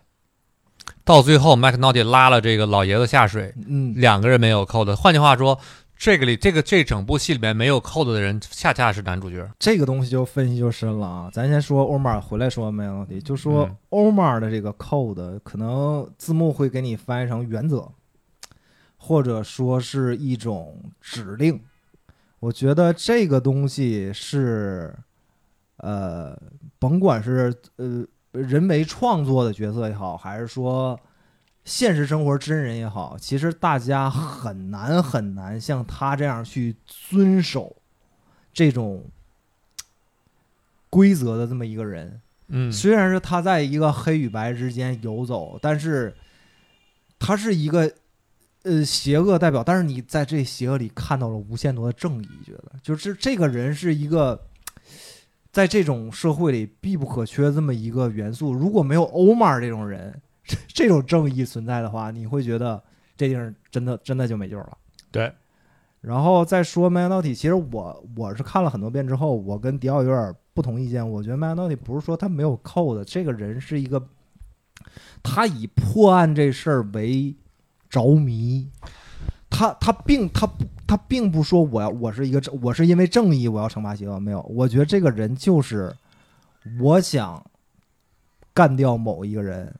到最后麦克闹迪拉了这个老爷子下水，嗯，两个人没有 code。换句话说，这个里这个这整部戏里面没有 code 的人，恰恰是男主角。这个东西就分析就深了啊。咱先说欧玛尔，回来说没问题。就说嗯欧玛尔的这个 code，可能字幕会给你翻译成原则，或者说是一种指令。我觉得这个东西是，呃，甭管是呃人为创作的角色也好，还是说现实生活真人也好，其实大家很难很难像他这样去遵守这种规则的这么一个人。嗯，虽然是他在一个黑与白之间游走，但是他是一个呃邪恶代表，但是你在这邪恶里看到了无限多的正义，觉得就是这个人是一个在这种社会里必不可缺这么一个元素。如果没有欧玛这种人，这这种正义存在的话，你会觉得这地方真的真的就没救了。对，然后再说《麦当体》，其实我我是看了很多遍之后，我跟迪奥有点不同意见。我觉得《麦当体》不是说他没有扣的，这个人是一个，他以破案这事儿为着迷，他他并他不他并不说我要我是一个正我是因为正义我要惩罚邪恶，没有，我觉得这个人就是我想干掉某一个人，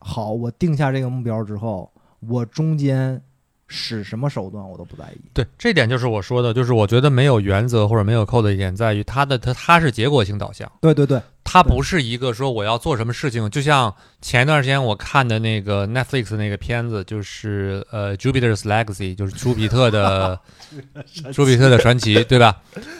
好，我定下这个目标之后，我中间使什么手段我都不在意。对，这点就是我说的，就是我觉得没有原则或者没有 code 的一点在于他的他他是结果性导向。对对对，它不是一个说我要做什么事情，就像前一段时间我看的那个 Netflix 那个片子，就是呃《Jupiter's Legacy》，就是朱比特的 [LAUGHS] 朱比特的传奇，对吧？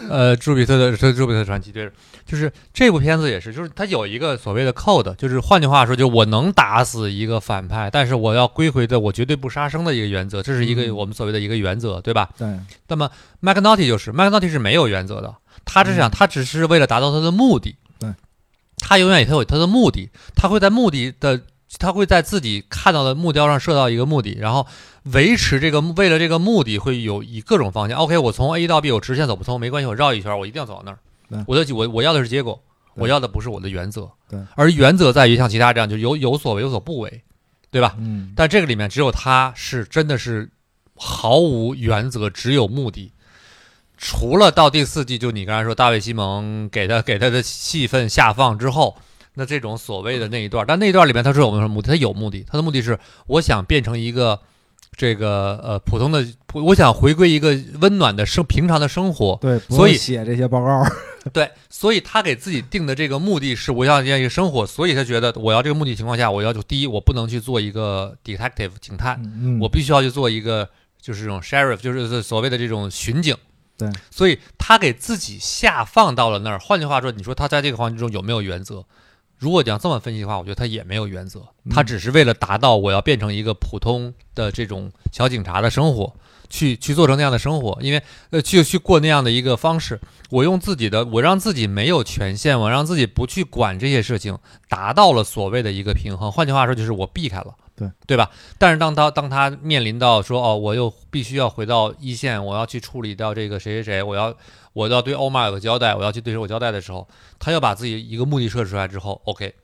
呃，朱比特的朱朱比特的传奇，对，就是这部片子也是，就是它有一个所谓的 code，就是换句话说，就我能打死一个反派，但是我要归回的我绝对不杀生的一个原则，这是一个嗯我们所谓的一个原则，对吧？对，那么 McNulty 就是 McNulty 是没有原则的，他只想、他只是为了达到他的目的。对，他永远他有他的目的，他会在目的的，他会在自己看到的目标上设到一个目的，然后维持这个为了这个目的会有以各种方向。OK，我从 A 到 B 我直线走不通没关系，我绕一圈，我一定要走到那儿。我的我我要的是结果，我要的不是我的原则。对，而原则在于像其他这样就有有所为有所不为，对吧？嗯，但这个里面只有他是真的是毫无原则，只有目的。除了到第四季，就你刚才说大卫西蒙给他给他的戏份下放之后，那这种所谓的那一段，但那一段里面他是有什么目的？他有目的，他的目的是我想变成一个这个呃普通的，我想回归一个温暖的生平常的生活。对，所以写这些报告。对，所以他给自己定的这个目的是我要这样一个生活，所以他觉得我要这个目的情况下，我要求第一，我不能去做一个 detective 警探，嗯，我必须要去做一个就是这种 sheriff，就是所谓的这种巡警。对，所以他给自己下放到了那儿。换句话说，你说他在这个环境中有没有原则？如果讲这么分析的话，我觉得他也没有原则，嗯他只是为了达到我要变成一个普通的这种小警察的生活，去去做成那样的生活，因为呃去去过那样的一个方式。我用自己的，我让自己没有权限，我让自己不去管这些事情，达到了所谓的一个平衡。换句话说，就是我避开了。对对吧？但是当他当他面临到说哦，我又必须要回到一线，我要去处理掉这个谁谁谁，我要我要对欧玛有个交代，我要去对谁我交代的时候，他又把自己一个目的设置出来之后，OK，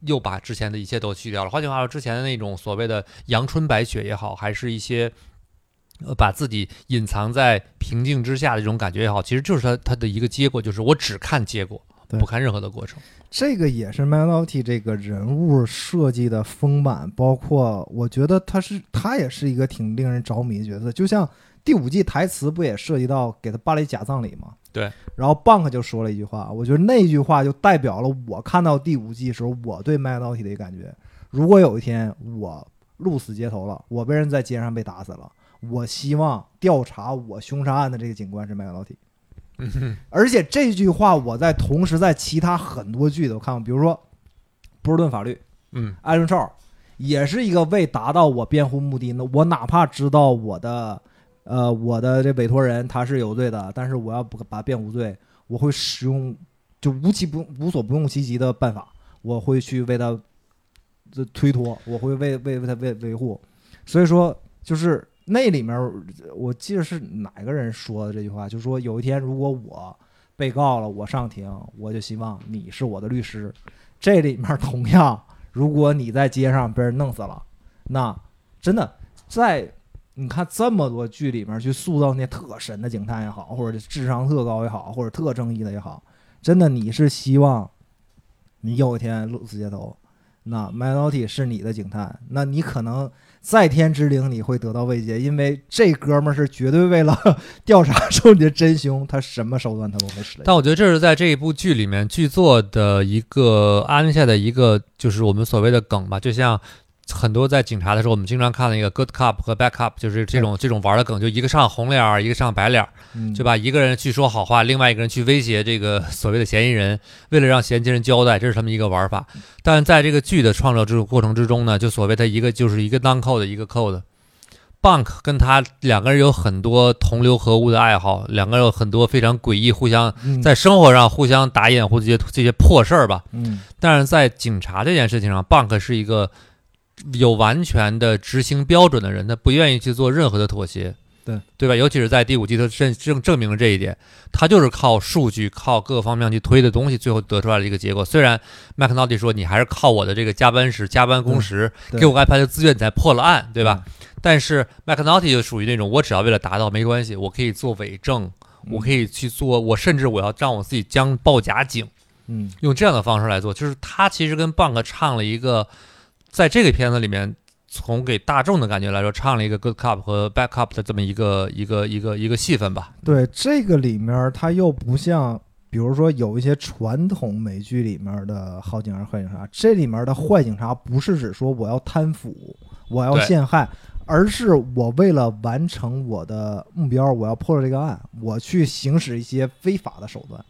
又把之前的一切都去掉了。换句话说，之前的那种所谓的阳春白雪也好，还是一些呃把自己隐藏在平静之下的这种感觉也好，其实就是他他的一个结果，就是我只看结果，不看任何的过程。这个也是 Melody 这个人物设计的丰满，包括我觉得他是他也是一个挺令人着迷的角色。就像第五季台词不也涉及到给他办了一假葬礼吗？对。然后 Bank 就说了一句话，我觉得那句话就代表了我看到第五季时候我对 Melody 的一个感觉。如果有一天我鹿死街头了，我被人在街上被打死了，我希望调查我凶杀案的这个警官是而且这句话我在同时在其他很多剧都看过，比如说《波士顿法律》，嗯。艾伦少也是一个为达到我辩护目的，那我哪怕知道我的呃我的这委托人他是有罪的，但是我要不把他辩无罪，我会使用就无其不无所不用其极的办法，我会去为他这推脱，我会为为为他维维护，所以说就是那里面我记得是哪个人说的这句话，就是说有一天如果我被告了，我上庭，我就希望你是我的律师。这里面同样，如果你在街上被人弄死了，那真的在你看这么多剧里面去塑造那特神的警探也好，或者智商特高也好，或者特正义的也好，真的你是希望你有一天鹿死街头，那 Melody 是你的警探，那你可能在天之灵你会得到慰藉，因为这哥们儿是绝对为了 [LAUGHS] 调查出你的真凶，他什么手段他都会使。但我觉得这是在这一部剧里面剧作的一个安下的一个，就是我们所谓的梗吧，就像。很多在警察的时候，我们经常看那个 good cop 和 bad cop，就是这种这种玩的梗，就一个上红脸儿，一个上白脸儿，嗯就把一个人去说好话，另外一个人去威胁这个所谓的嫌疑人，为了让嫌疑人交代，这是他们一个玩法。但是在这个剧的创造这个过程之中呢，就所谓的一个就是一个 non code 一个 code。Bunk 跟他两个人有很多同流合污的爱好，两个人有很多非常诡异，互相嗯在生活上互相打掩护这些这些破事儿吧。嗯但是在警察这件事情上，Bunk 是一个有完全的执行标准的人，他不愿意去做任何的妥协，对对吧？尤其是在第五季，他证证证明了这一点，他就是靠数据、靠各个方面去推的东西，最后得出来的一个结果。虽然麦克纳蒂说你还是靠我的这个加班时、加班工时，给我安排的资源，你才破了案，对吧？？但是麦克纳蒂就属于那种，我只要为了达到没关系，我可以做伪证，我可以以去做，我甚至我要让我自己将报假警。嗯用这样的方式来做，就是他其实跟 Bunk 唱了一个，在这个片子里面，从给大众的感觉来说，唱了一个 Good Cop 和 Bad Cop 的这么一个一个一个一个戏份吧。对这个里面，它又不像，比如说有一些传统美剧里面的好警察、坏警察，这里面的坏警察不是指说我要贪腐，我要陷害，而是我为了完成我的目标，我要破了这个案，我去行使一些非法的手段。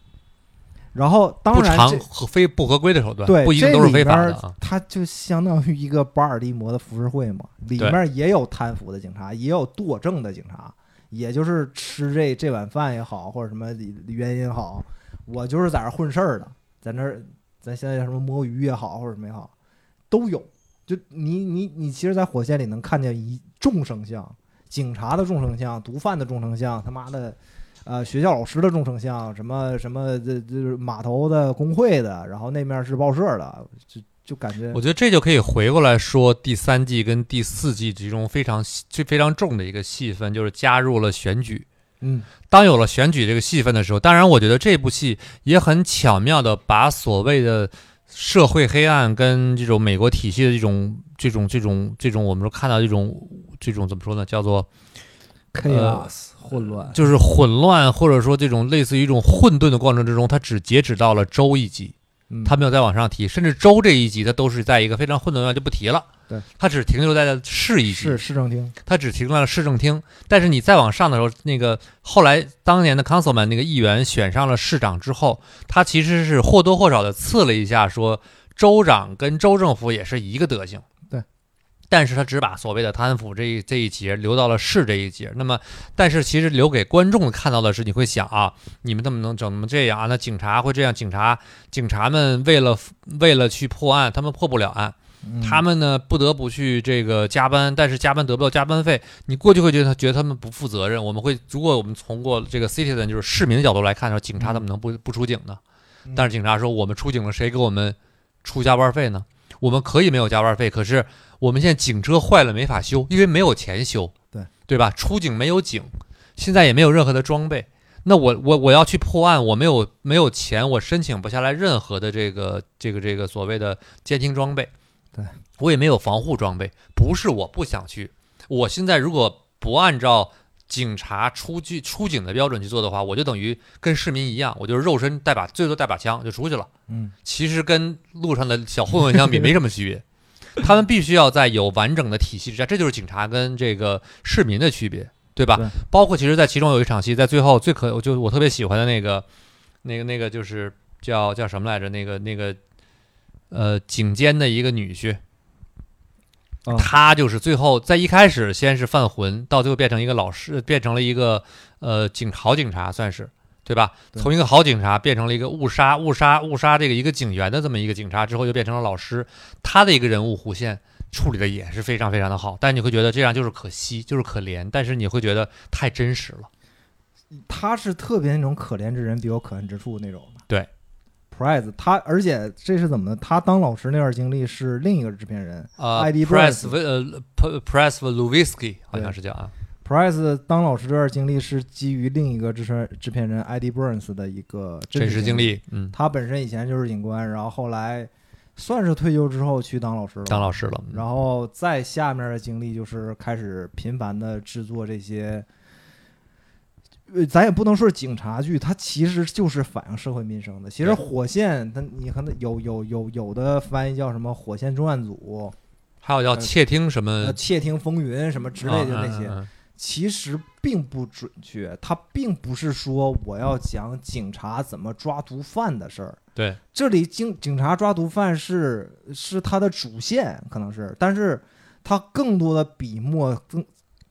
然后，当然这常非不合规的手段，对，不一定都是非法的这里面啊。它就相当于一个巴尔的摩的浮世绘嘛，里面也有贪腐的警察，也有惰政的警察，也就是吃这这碗饭也好，或者什么原因也好，我就是在这儿混事儿的，在那儿咱现在叫什么摸鱼也好，或者什么也好，都有。就你你你，其实，在火线里能看见一众生相，警察的众生相，毒贩的众生相，他妈的。呃，学校老师的众生相，什么什么，这这码头的工会的，然后那面是报社的，就就感觉我觉得这就可以回过来说，第三季跟第四季其中非常最非常重的一个戏份，就是加入了选举。嗯当有了选举这个戏份的时候，当然，我觉得这部戏也很巧妙的把所谓的社会黑暗跟这种美国体系的这种这种这种这种我们说看到这种这种怎么说呢，叫做 chaos 混乱，就是混乱或者说这种类似于一种混沌的过程之中，它只截止到了州一级，嗯它没有再往上提，甚至州这一级它都是在一个非常混沌的就不提了。对，它只停留在了市一级，是市政厅，它只停留在了市政厅。但是你再往上的时候，那个后来当年的 councilman 那个议员选上了市长之后，他其实是或多或少的刺了一下，说州长跟州政府也是一个德行。对。但是他只把所谓的贪腐这一这一节留到了市这一节，那么，但是其实留给观众看到的是，你会想啊，你们怎么能整么这样啊？那警察会这样？警察警察们为了为了去破案，他们破不了案，嗯他们呢不得不去这个加班，但是加班得不到加班费，你过去会觉得觉得他们不负责任。我们会，如果我们从过这个 citizen 就是市民的角度来看的话，警察怎么能不不出警呢？嗯但是警察说我们出警了，谁给我们出加班费呢？我们可以没有加班费，可是我们现在警车坏了没法修，因为没有钱修，对对吧？出警没有警，现在也没有任何的装备。那我我我要去破案，我没有没有钱，我申请不下来任何的这个这个这个所谓的监听装备，对我也没有防护装备。不是我不想去，我现在如果不按照警察出具出警的标准去做的话，我就等于跟市民一样，我就是肉身带把最多带把枪就出去了。嗯，其实跟路上的小混混相比没什么区别。他们必须要在有完整的体系之下，这就是警察跟这个市民的区别，对吧？对包括其实，在其中有一场戏，在最后最可，就我特别喜欢的那个，那个那个就是叫叫什么来着？那个那个呃，警监的一个女婿，啊他就是最后在一开始先是犯浑，到最后变成一个老师，变成了一个呃警好警察，算是对吧？从一个好警察变成了一个误杀误杀误杀这个一个警员的这么一个警察之后，又变成了老师，他的一个人物弧线处理的也是非常非常的好，但你会觉得这样就是可惜，就是可怜，但是你会觉得太真实了。他是特别那种可怜之人必有可恨之处那种的。对，Price 他，而且这是怎么呢？他当老师那段经历是另一个制片人呃 Burns 呃 P- Press Lewinsky 好像是叫啊，Price 当老师这段经历是基于另一个制片制片人 ID Burns 的一个真实经历。嗯，他本身以前就是警官，然后后来算是退休之后去当老师了。当老师了，嗯然后再下面的经历就是开始频繁的制作这些，呃，咱也不能说是警察剧，它其实就是反映社会民生的。其实火线，它你可能有有有有的翻译叫什么火线重案组、还有叫呃窃听什么呃窃听风云什么之类的啊那些，嗯嗯嗯其实并不准确。它并不是说我要讲警察怎么抓毒贩的事儿。对，这里警警察抓毒贩是是他的主线，可能是，但是他更多的笔墨更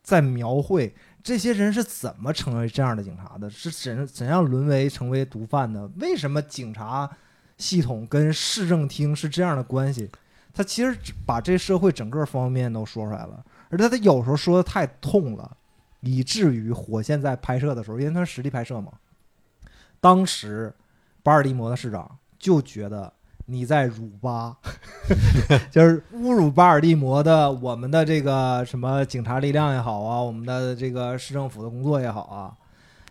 在描绘这些人是怎么成为这样的警察的，是怎怎样沦为成为毒贩的？为什么警察系统跟市政厅是这样的关系？他其实把这社会整个方面都说出来了，而且他有时候说的太痛了，以至于火线在拍摄的时候，因为他是实地拍摄嘛，当时巴尔的摩的市长就觉得你在辱巴，[LAUGHS] 就是侮辱巴尔的摩的我们的这个什么警察力量也好啊，我们的这个市政府的工作也好啊，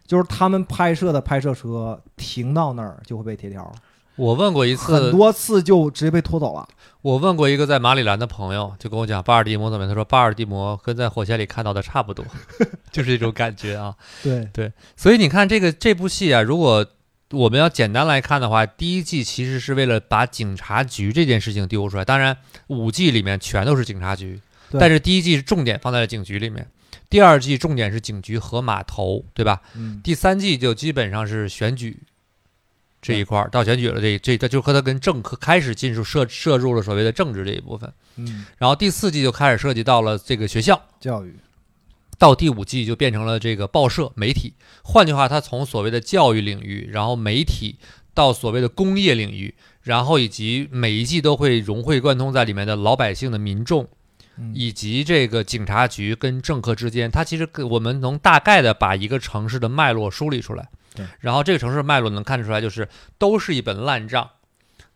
就是他们拍摄的拍摄车停到那儿就会被贴条，我问过一次很，多次就直接被拖走了。我问过一个在马里兰的朋友，就跟我讲巴尔的摩怎么样，他说巴尔的摩跟在火线里看到的差不多，[LAUGHS] 就是这种感觉啊。对对，所以你看这个这部戏啊，如果我们要简单来看的话，第一季其实是为了把警察局这件事情丢出来。当然，五季里面全都是警察局，但是第一季是重点放在了警局里面，第二季重点是警局和码头，对吧？嗯，第三季就基本上是选举这一块儿，到选举了这这这就和他跟政客开始进入涉涉入了所谓的政治这一部分，嗯，然后第四季就开始涉及到了这个学校。教育，到第五季就变成了这个报社媒体，换句话，它从所谓的教育领域，然后媒体到所谓的工业领域，然后以及每一季都会融会贯通在里面的老百姓的民众，嗯以及这个警察局跟政客之间，它其实跟我们能大概的把一个城市的脉络梳理出来然后这个城市的脉络能看出来，就是都是一本烂账。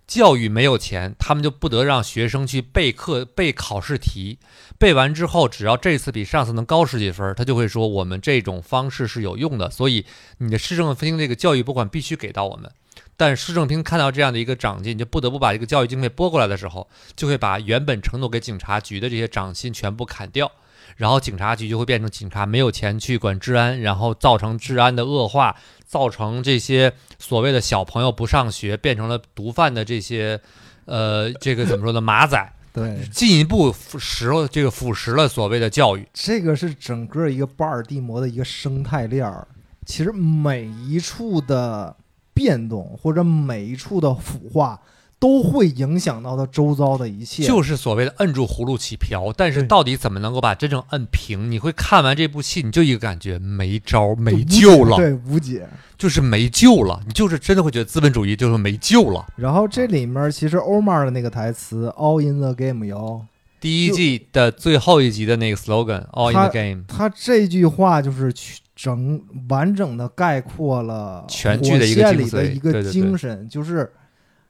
教育没有钱，他们就不得让学生去备课、背考试题。背完之后，只要这次比上次能高十几分，他就会说我们这种方式是有用的。所以你的市政厅这个教育拨款必须给到我们。但市政厅看到这样的一个长进，就不得不把这个教育经费拨过来的时候，就会把原本承诺给警察局的这些涨薪全部砍掉，然后警察局就会变成警察没有钱去管治安，然后造成治安的恶化，造成这些所谓的小朋友不上学，变成了毒贩的这些，呃，这个怎么说呢，马仔，[LAUGHS] 对，进一步腐蚀了这个腐蚀了所谓的教育。这个是整个一个巴尔的摩的一个生态链儿。其实每一处的变动或者每一处的腐化，都会影响到他周遭的一切。就是所谓的摁住葫芦起瓢，但是到底怎么能够把真正摁平？你会看完这部戏，你就一个感觉没招儿、没救了，对，无解。就是没救了。你就是真的会觉得资本主义就是没救了。然后这里面其实欧玛的那个台词 “all in the game”，哟，第一季的最后一集的那个 slogan，“all in the game”，他这句话就是去整完整的概括了全剧的一个精髓的一个对对对精神，就是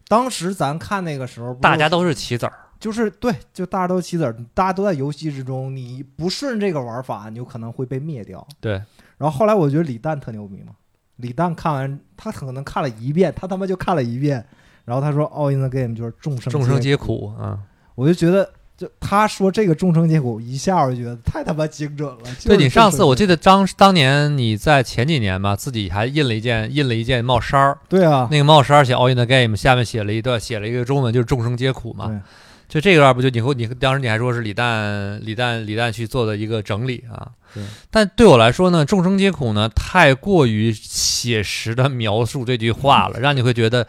当时咱看那个时候，大家都是棋子儿，就是对，就大家都棋子儿，大家都在游戏之中，你不顺这个玩法，你有可能会被灭掉。对，然后后来我觉得李诞特牛逼嘛，李诞看完他可能看了一遍，他他妈就看了一遍，然后他说 All in the game 就是众生众生皆苦，苦啊。我就觉得。就他说这个众生皆苦，一下我就觉得太他妈精准了。对你上次我记得，得当当年你在前几年吧，自己还印了一件印了一件帽衫儿，对啊，那个帽衫儿写 All in the game，下面写了一段写了一个中文，就是众生皆苦嘛。对就这个段不就你和你当时你还说是李诞李诞李诞去做的一个整理啊。对。但对我来说呢，众生皆苦呢太过于写实的描述这句话了，让你会觉得，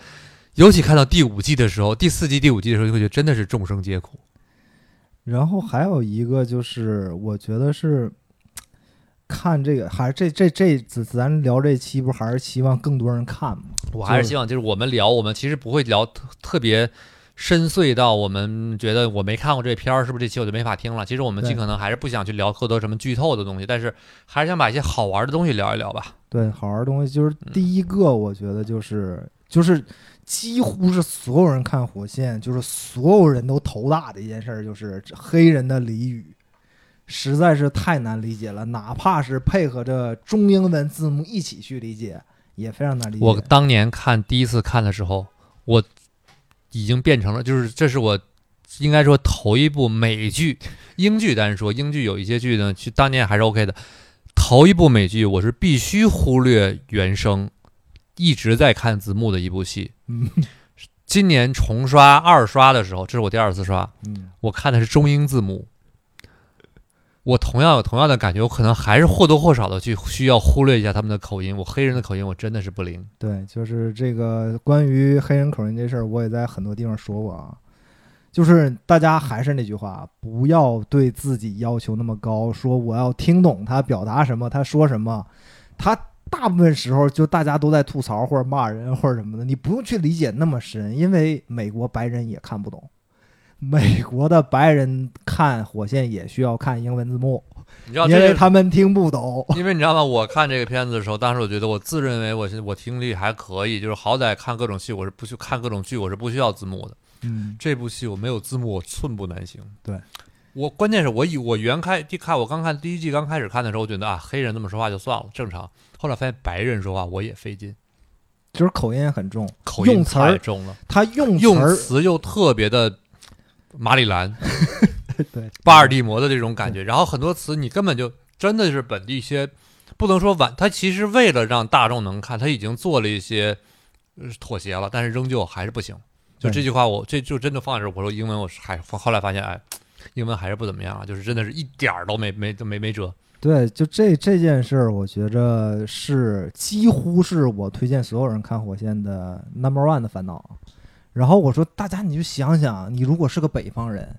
尤其看到第五季的时候，第四季第五季的时候，你会觉得真的是众生皆苦。然后还有一个就是，我觉得是看这个，还是这这这咱咱聊这期，不还是希望更多人看吗？我还是希望就是我们聊，我们其实不会聊特特别深邃到我们觉得我没看过这片儿，是不是这期我就没法听了？其实我们尽可能还是不想去聊特多什么剧透的东西，但是还是想把一些好玩的东西聊一聊吧。对，好玩的东西就是第一个，我觉得就是就是几乎是所有人看火线，就是所有人都头大的一件事儿，就是黑人的俚语。实在是太难理解了，哪怕是配合着中英文字幕一起去理解，也非常难理解。我当年看第一次看的时候，我已经变成了，就是这是我应该说头一部美剧，英剧单说英剧有一些剧呢，去当年还是 OK 的。头一部美剧，我是必须忽略原声，一直在看字幕的一部戏。嗯今年重刷二刷的时候，这是我第二次刷，嗯，我看的是中英字幕。我同样有同样的感觉，我可能还是或多或少的去需要忽略一下他们的口音。我黑人的口音，我真的是不灵。对，就是这个关于黑人口音这事儿，我也在很多地方说过啊。就是大家还是那句话，不要对自己要求那么高，说我要听懂他表达什么，他说什么。他大部分时候就大家都在吐槽或者骂人或者什么的，你不用去理解那么深，因为美国白人也看不懂。美国的白人看火线也需要看英文字幕，你知道，因为他们听不懂。因为你知道吗？我看这个片子的时候，当时我觉得我自认为我是我听力还可以，就是好歹看各种戏，我是不去看各种剧，我是不需要字幕的。嗯，这部戏我没有字幕，我寸步难行。对，我关键是我以我原开第看我刚看第一季刚开始看的时候，我觉得啊黑人这么说话就算了，正常。后来发现白人说话我也费劲，就是口音也很重，口音用词重了，他用词用儿词又特别的马里兰、[LAUGHS] 对。巴尔的摩的这种感觉，然后很多词你根本就真的是本地一些，不能说完，他其实为了让大众能看，他已经做了一些呃妥协了，但是仍旧还是不行。就这句话我，这就真的放在这儿，我说英文我还后来发现，哎，英文还是不怎么样啊，就是真的是一点儿都没没都没没辙。对，就这这件事儿，我觉着是几乎是我推荐所有人看火线的 number one 的烦恼。然后我说，大家你就想想，你如果是个北方人，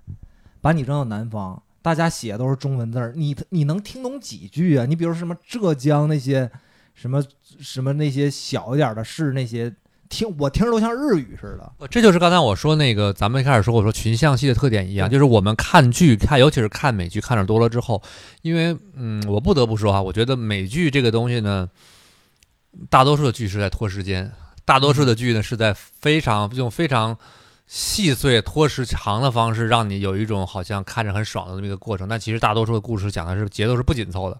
把你扔到南方，大家写的都是中文字儿，你你能听懂几句啊？你比如什么浙江那些什么什么那些小一点的市那些，听我听着都像日语似的。呃这就是刚才我说那个，咱们一开始说我说群像戏的特点一样，就是我们看剧看，尤其是看美剧看的多了之后，因为嗯，我不得不说啊，我觉得美剧这个东西呢，大多数的剧是在拖时间，大多数的剧呢是在非常用非常细碎拖时长的方式，让你有一种好像看着很爽的那么一个过程，但其实大多数的故事讲的是节奏是不紧凑的。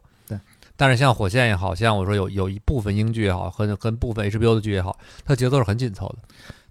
对。但是像火线也好像我说有有一部分英剧也好，和跟部分 HBO 的剧也好，它节奏是很紧凑的。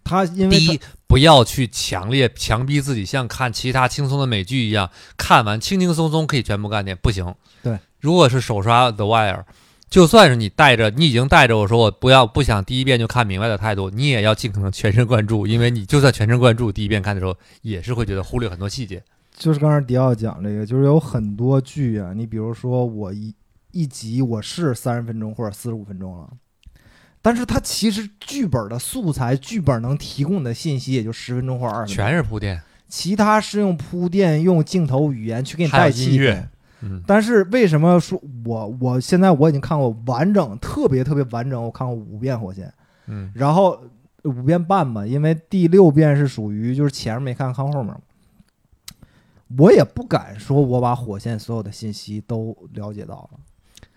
它因为他第一，不要去强烈强逼自己，像看其他轻松的美剧一样，看完轻轻松松可以全部干掉，不行。对，如果是手刷 The Wire，就算是你带着，你已经带着我说我不要不想第一遍就看明白的态度，你也要尽可能全神贯注，因为你就算全神贯注，第一遍看的时候也是会觉得忽略很多细节。就是刚才迪奥讲这个，就是有很多剧啊，你比如说我一一集我是三十分钟或者四十五分钟了，但是它其实剧本的素材、剧本能提供的信息也就十分钟或者二十分钟，全是铺垫，其他是用铺垫、用镜头语言去给你带气氛音乐。嗯，但是为什么说我我现在我已经看过完整、特别特别完整，我看过五遍《火线》，嗯，然后五遍半吧，因为第六遍是属于就是前面没看看后面嘛。我也不敢说我把火线所有的信息都了解到了。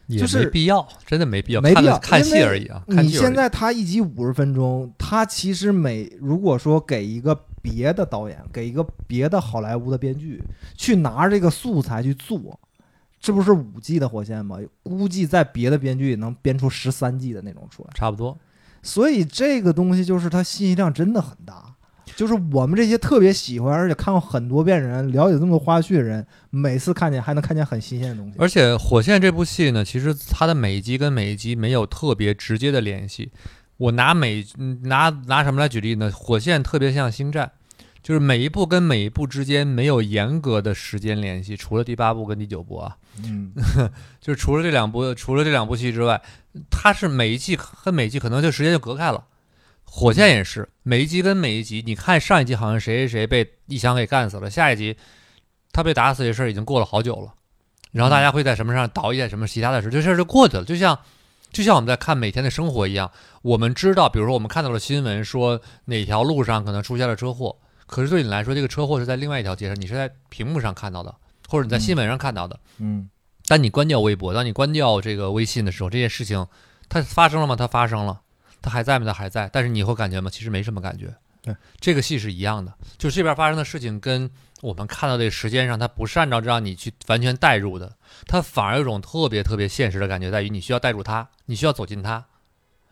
也就是没必要，真的没必要，没必要看看戏而已啊。你现在他一集五十分钟，他其实每如果说给一个别的导演，给一个别的好莱坞的编剧去拿这个素材去做，这不是五季的火线吗？估计在别的编剧也能编出十三季的那种出来。差不多。所以这个东西就是它信息量真的很大，就是我们这些特别喜欢而且看过很多遍人、了解这么多花絮的人，每次看见还能看见很新鲜的东西。而且《火线》这部戏呢，其实它的每一集跟每一集没有特别直接的联系。我拿每嗯拿拿什么来举例呢？《火线》特别像《星战》，就是每一部跟每一部之间没有严格的时间联系，除了第八部跟第九部啊，嗯，[LAUGHS] 就是除了这两部除了这两部戏之外，它是每一季和每一季可能就时间就隔开了。火箭也是每一集跟每一集，你看上一集好像谁谁谁被一枪给干死了，下一集他被打死这事儿已经过了好久了，然后大家会在什么上倒一点什么其他的事，这事儿就过去了，就像就像我们在看每天的生活一样，我们知道，比如说我们看到了新闻说哪条路上可能出现了车祸，可是对你来说，这个车祸是在另外一条街上，你是在屏幕上看到的，或者你在新闻上看到的。嗯，当你关掉微博，当你关掉这个微信的时候，这件事情它发生了吗？它发生了，它还在吗？它还在。但是你会感觉吗？其实没什么感觉。对，这个戏是一样的，就这边发生的事情跟我们看到的时间上，它不是按照让你去完全代入的，它反而有种特别特别现实的感觉，在于你需要带入它，你需要走进它，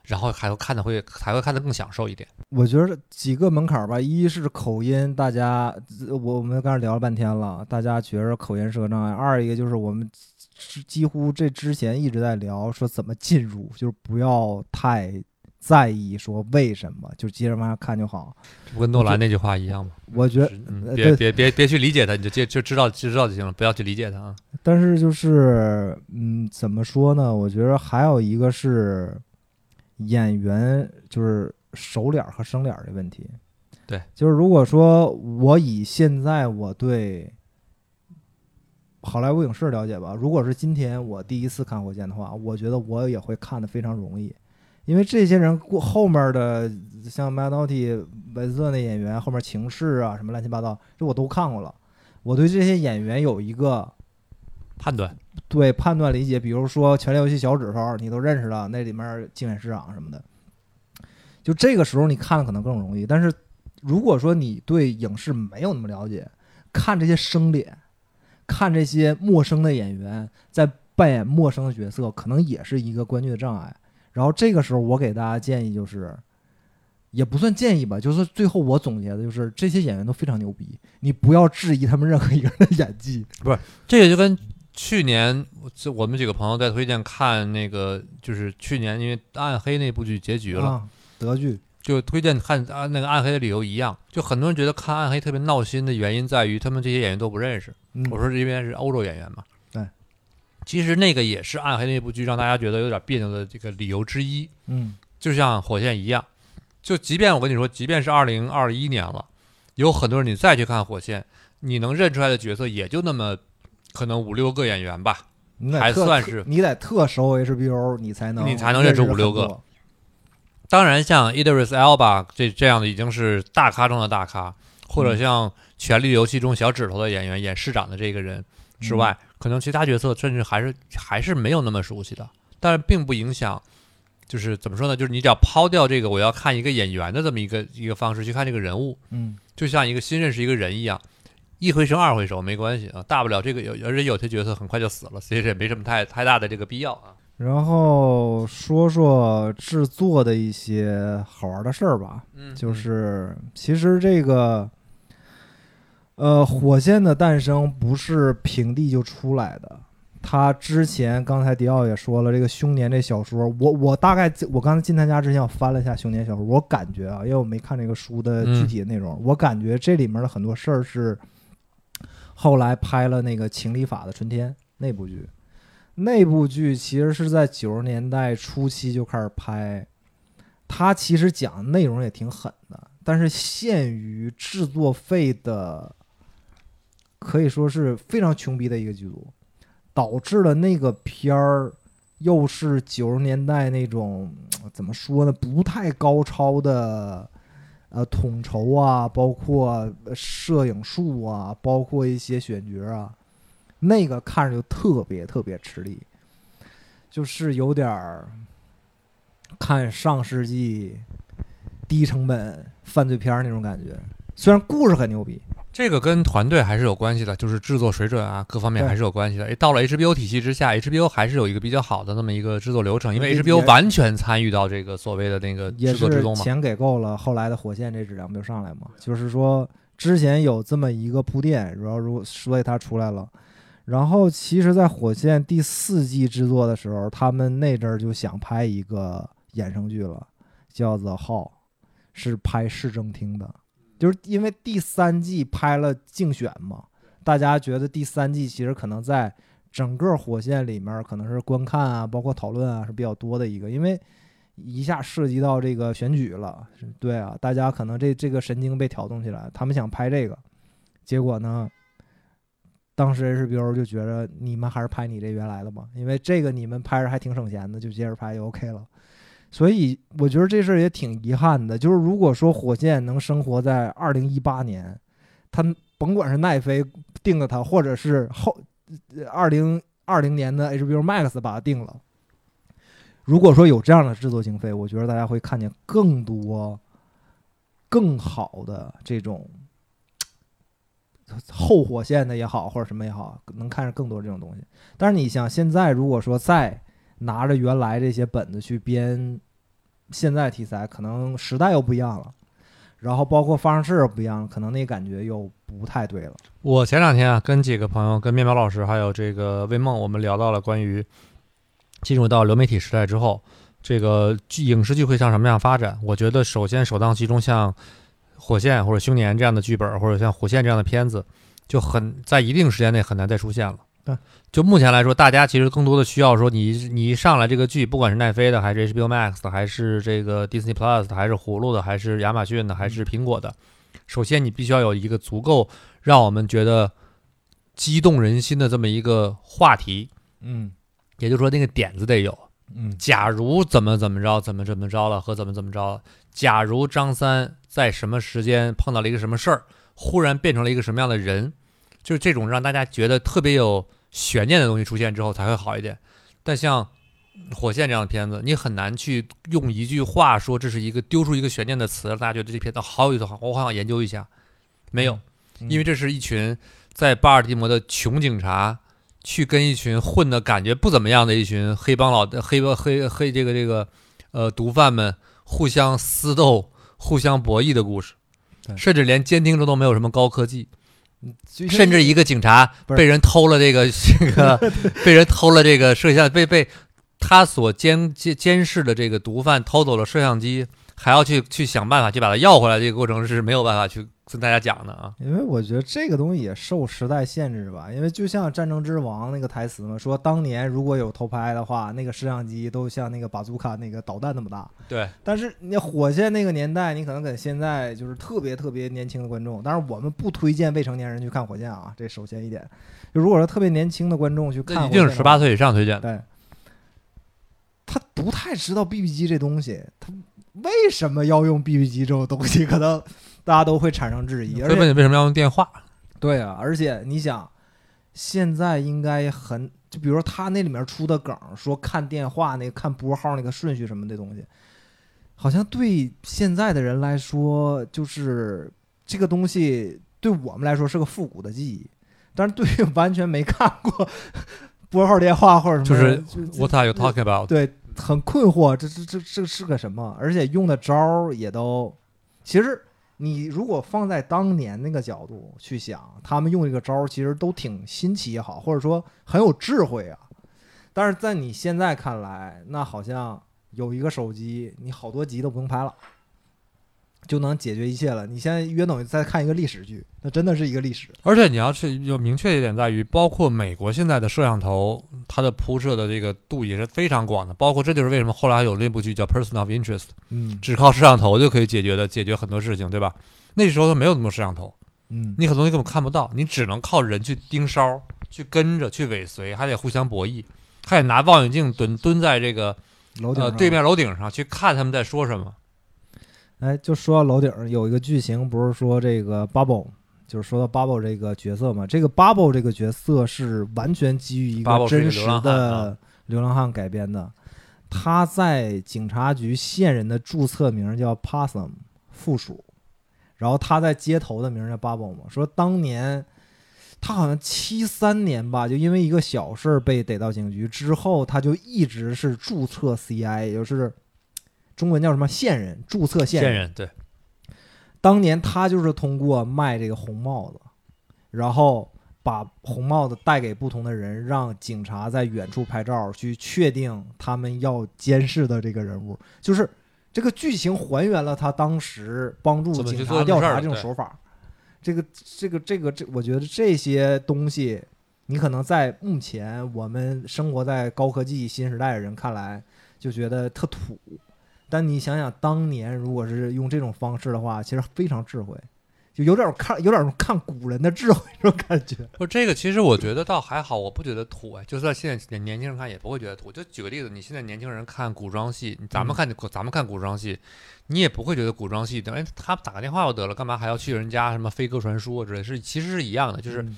然后还会看的会还会看得更享受一点。我觉得几个门槛儿吧，一是口音，大家我我们刚才聊了半天了，大家觉着口音是个障碍；二一个就是我们之几乎这之前一直在聊说怎么进入，就是不要太在意说为什么，就接着往下看就好。不跟诺兰那句话一样吗？我觉得别别别别去理解他，你就接就知道就知道就行了，不要去理解他啊。但是就是，嗯，怎么说呢？我觉得还有一个是演员，就是熟脸儿和生脸儿的问题。对，就是如果说我以现在我对好莱坞影视了解吧，如果是今天我第一次看《火箭》的话，我觉得我也会看的非常容易，因为这些人过后面的像麦当蒂、韦斯特那演员，后面情势啊什么乱七八糟，这我都看过了。我对这些演员有一个判断对判断理解，比如说《权力游戏》小指头，你都认识了，那里面竞选市长什么的，就这个时候你看的可能更容易。但是如果说你对影视没有那么了解，看这些生脸，看这些陌生的演员在扮演陌生的角色，可能也是一个观剧的障碍。然后这个时候，我给大家建议就是，也不算建议吧，就是最后我总结的就是这些演员都非常牛逼，你不要质疑他们任何一个人的演技。不是这个就跟去年这我们几个朋友在推荐看那个，就是去年因为《暗黑》那部剧结局了，啊，德剧，就推荐看啊那个《暗黑》的理由一样，就很多人觉得看《暗黑》特别闹心的原因在于他们这些演员都不认识。嗯，我说这边是欧洲演员嘛，对，其实那个也是《暗黑》那部剧让大家觉得有点别扭的这个理由之一。嗯就像火线一样，就即便我跟你说，即便是二零二一年了，有很多人你再去看火线，你能认出来的角色也就那么可能五六个演员吧。还算是你得特熟 HBO，你才能你才能认识识五六个。当然，像 Idris Elba 这这样的已经是大咖中的大咖，或者像《权力游戏》中小指头的演员演市长的这个人之外，可能其他角色甚至还是还是没有那么熟悉的。但是并不影响，就是怎么说呢？就是你只要抛掉这个我要看一个演员的这么一个一个方式去看这个人物，嗯就像一个新认识一个人一样，一回生二回熟没关系啊，大不了这个有而且有些角色很快就死了，其实也没什么太太大的这个必要啊。然后说说制作的一些好玩的事儿吧，嗯就是其实这个，呃，火线的诞生不是平地就出来的。他之前刚才迪奥也说了，这个《凶年》这小说，我我大概我刚才进他家之前，我翻了一下《凶年》小说，我感觉啊，因为我没看这个书的具体的内容，我感觉这里面的很多事儿是后来拍了那个《情理法的春天》那部剧。那部剧其实是在九十年代初期就开始拍，它其实讲的内容也挺狠的，但是限于制作费的，可以说是非常穷逼的一个剧组，导致了那个片儿又是九十年代那种怎么说呢，不太高超的。呃，统筹啊，包括摄影术啊，包括一些选角啊，那个看着就特别特别吃力，就是有点儿看上世纪低成本犯罪片儿那种感觉。虽然故事很牛逼，这个跟团队还是有关系的，就是制作水准啊，各方面还是有关系的。诶，到了 HBO 体系之下，HBO 还是有一个比较好的那么一个制作流程，因为 HBO 完全参与到这个所谓的那个制作之中嘛。钱给够了，后来的火线这质量不就上来嘛？就是说之前有这么一个铺垫，然后如所以它出来了。然后其实，在火线第四季制作的时候，他们那阵儿就想拍一个衍生剧了，叫《The Hall》，是拍市政厅的。就是因为第三季拍了竞选嘛，大家觉得第三季其实可能在整个火线里面可能是观看啊，包括讨论啊是比较多的一个，因为一下涉及到这个选举了，对啊，大家可能这这个神经被挑动起来，他们想拍这个，结果呢，当时 HBO 就觉得你们还是拍你这原来的吧，因为这个你们拍着还挺省钱的，就接着拍就 OK 了。所以我觉得这事儿也挺遗憾的，就是如果说火箭能生活在二零一八年，他甭管是奈飞定了它，或者是后二零二零年的 HBO Max 把它定了。如果说有这样的制作经费，我觉得大家会看见更多、更好的这种后火线的也好，或者什么也好，能看着更多这种东西。但是你想，现在如果说再拿着原来这些本子去编现在题材，可能时代又不一样了，然后包括方式不一样了，可能那感觉又不太对了。我前两天啊，跟几个朋友，跟面包老师还有这个魏梦，我们聊到了关于进入到流媒体时代之后，这个剧影视剧会向什么样发展？我觉得首先首当其冲，像《火线》或者《凶年》这样的剧本，或者像《火线》这样的片子，就很在一定时间内很难再出现了。对，就目前来说，大家其实更多的需要说你你一上来这个剧，不管是奈飞的，还是 HBO Max 的，还是这个 Disney Plus 的，还是葫芦的，还是亚马逊的，还是苹果的，首先你必须要有一个足够让我们觉得激动人心的这么一个话题，嗯也就是说那个点子得有。嗯假如怎么怎么着，怎么怎么着了，和怎么怎么着了。假如张三在什么时间碰到了一个什么事儿，忽然变成了一个什么样的人，就是这种让大家觉得特别有悬念的东西出现之后才会好一点。但像《火线》这样的片子，你很难去用一句话说这是一个丢出一个悬念的词，让大家觉得这片子好有意思，好我好想研究一下。没有，嗯因为这是一群在巴尔的摩的穷警察去跟一群混的感觉不怎么样的一群黑帮老黑帮黑黑这个这个呃毒贩们互相厮斗、互相博弈的故事，甚至连监听中都没有什么高科技，就甚至一个警察被人偷了这个 [LAUGHS] 这个被人偷了这个摄像被被他所监监监视的这个毒贩偷走了摄像机，还要去去想办法去把它要回来，这个过程是没有办法去跟大家讲的啊。因为我觉得这个东西也受时代限制吧，因为就像《战争之王》那个台词嘛，说当年如果有偷拍的话，那个摄像机都像那个巴祖卡那个导弹那么大。对，但是你火箭那个年代，你可能跟现在就是特别特别年轻的观众，当然我们不推荐未成年人去看火箭啊，这首先一点。就如果说特别年轻的观众去看一定是十八岁以上推荐的。对，他不太知道 BB 机这东西，他为什么要用 BB 机这种东西，可能大家都会产生质疑。而且问你为什么要用电话？对啊，而且你想，现在应该很，就比如说他那里面出的梗，说看电话那个看拨号那个顺序什么的东西，好像对现在的人来说，就是这个东西对我们来说是个复古的记忆，但是对于完全没看过 [LAUGHS] 拨号电话或者什么，就是 What are you talking about？对，很困惑，这这这这是个什么？而且用的招儿也都，其实你如果放在当年那个角度去想，他们用这个招儿其实都挺新奇也好，或者说很有智慧啊。但是在你现在看来，那好像有一个手机，你好多集都不用拍了。就能解决一切了。你现在约等于在看一个历史剧，那真的是一个历史。而且你要去有明确一点在于，包括美国现在的摄像头，它的铺设的这个度也是非常广的。包括这就是为什么后来有那部剧叫《Person of Interest》，嗯只靠摄像头就可以解决的，解决很多事情，对吧？那时候它没有那么多摄像头，嗯，你很多东西根本看不到，你只能靠人去盯梢，去跟着，去尾随，还得互相博弈，还得拿望远镜蹲蹲在这个楼顶呃对面楼顶上去看他们在说什么。哎，就说到楼顶儿有一个剧情，不是说这个 Bubble，就是说到 Bubble 这个角色嘛？这个 Bubble 这个角色是完全基于一个真实的啊流浪汉改编的。他在警察局线人的注册名叫 Possum 附属，然后他在街头的名儿叫 Bubble 嘛，说当年他好像七三年吧，就因为一个小事儿被逮到警局之后，他就一直是注册 CI，也就是中文叫什么线人，注册线线人对，当年他就是通过卖这个红帽子，然后把红帽子带给不同的人，让警察在远处拍照，去确定他们要监视的这个人物。就是这个剧情还原了他当时帮助警察调查这种手法。这个这个这个这，我觉得这些东西，你可能在目前我们生活在高科技新时代的人看来，就觉得特土。但你想想，当年如果是用这种方式的话，其实非常智慧，就有点看有点看古人的智慧这种感觉。不，这个其实我觉得倒还好，我不觉得土哎，就算现在年年轻人看也不会觉得土。就举个例子，你现在年轻人看古装戏，咱们看、咱们看古装戏，你也不会觉得古装戏，哎，他打个电话就得了，干嘛还要去人家什么飞鸽传书啊之类？是其实是一样的，就是嗯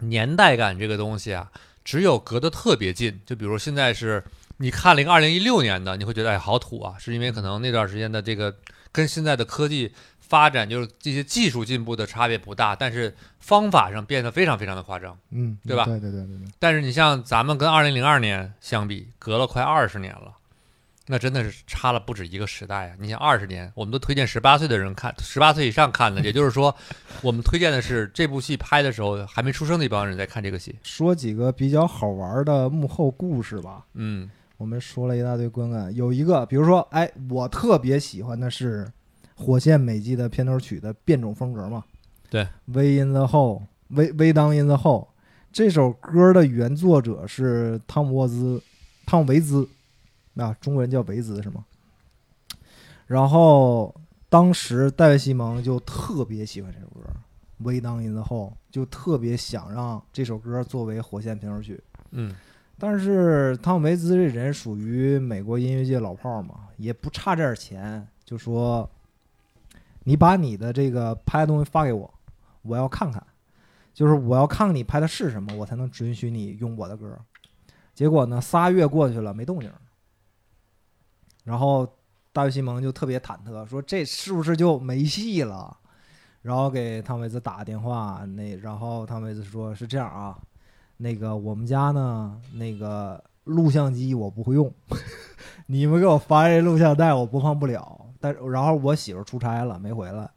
年代感这个东西啊，只有隔得特别近，就比如现在是你看了一个二零一六年的，你会觉得哎好土啊，是因为可能那段时间的这个跟现在的科技发展，就是这些技术进步的差别不大，但是方法上变得非常非常的夸张。嗯，对吧对对对对对，但是你像咱们跟二零零二年相比，隔了快二十年了，那真的是差了不止一个时代啊！你想二十年，我们都推荐十八岁的人看，十八岁以上看的，[LAUGHS] 也就是说，我们推荐的是这部戏拍的时候还没出生的一帮人在看这个戏。说几个比较好玩的幕后故事吧。嗯我们说了一大堆观感，有一个，比如说，哎，我特别喜欢的是《火线美纪》的片头曲的变种风格嘛。对，Way in the Hole，微微当 in the Hole 这首歌的原作者是汤姆沃兹，汤姆维兹，啊，中国人叫维兹是吗？然后当时戴维西蒙就特别喜欢这首歌《Way Down in the Hole》，就特别想让这首歌作为火线片头曲。嗯但是汤姆维兹这人属于美国音乐界老炮儿嘛，也不差这点钱，就说你把你的这个拍的东西发给我，我要看看，就是我要看看你拍的是什么，我才能准许你用我的歌。结果呢，仨月过去了没动静，然后大卫西蒙就特别忐忑，说这是不是就没戏了？然后给汤姆维兹打个电话，那然后汤姆维兹说是这样啊，那个我们家呢，那个录像机我不会用，[LAUGHS] 你们给我发这录像带我播放不了。但然后我媳妇出差了没回来，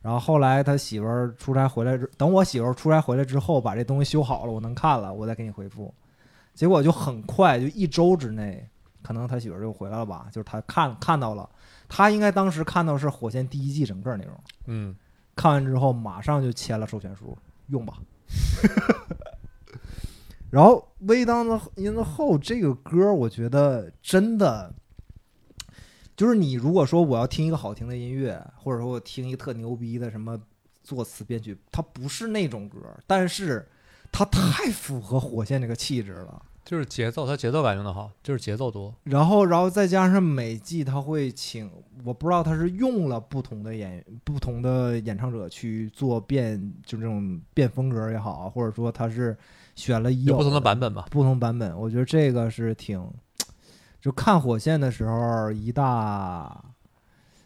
然后后来他媳妇儿出差回来之，等我媳妇儿出差回来之后，把这东西修好了，我能看了，我再给你回复。结果就很快，就一周之内，可能他媳妇儿就回来了吧，就是他看看到了，他应该当时看到是《火线》第一季整个内容。嗯，看完之后马上就签了授权书，用吧。[LAUGHS] 然后《微当的 in the hole》这个歌，我觉得真的，就是你如果说我要听一个好听的音乐，或者说我听一个特牛逼的什么作词编曲，它不是那种歌，但是它太符合火线这个气质了。就是节奏，它节奏感用的好，就是节奏多。然后，然后再加上每季他会请，我不知道他是用了不同的演不同的演唱者去做变，就这种变风格也好，或者说他是选了一有不同的版版本吧？不同版本，我觉得这个是挺，就看火线的时候一大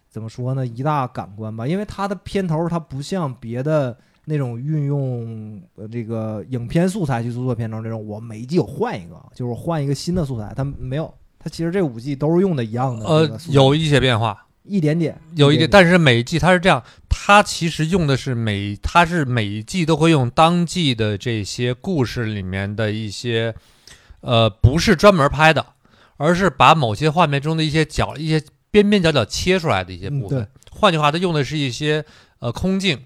怎么说呢，一大感官吧，因为它的片头它不像别的那种运用呃这个影片素材去做片头这种，我每一季有换一个，就是换一个新的素材，它没有，它其实这五季都是用的一样的呃有一些变化，一点点，有一点，但是每一季它是这样，它其实用的是每，它是每一季都会用当季的这些故事里面的一些，呃，不是专门拍的，而是把某些画面中的一些角、一些边边角角切出来的一些部分。嗯换句话，它用的是一些呃空镜，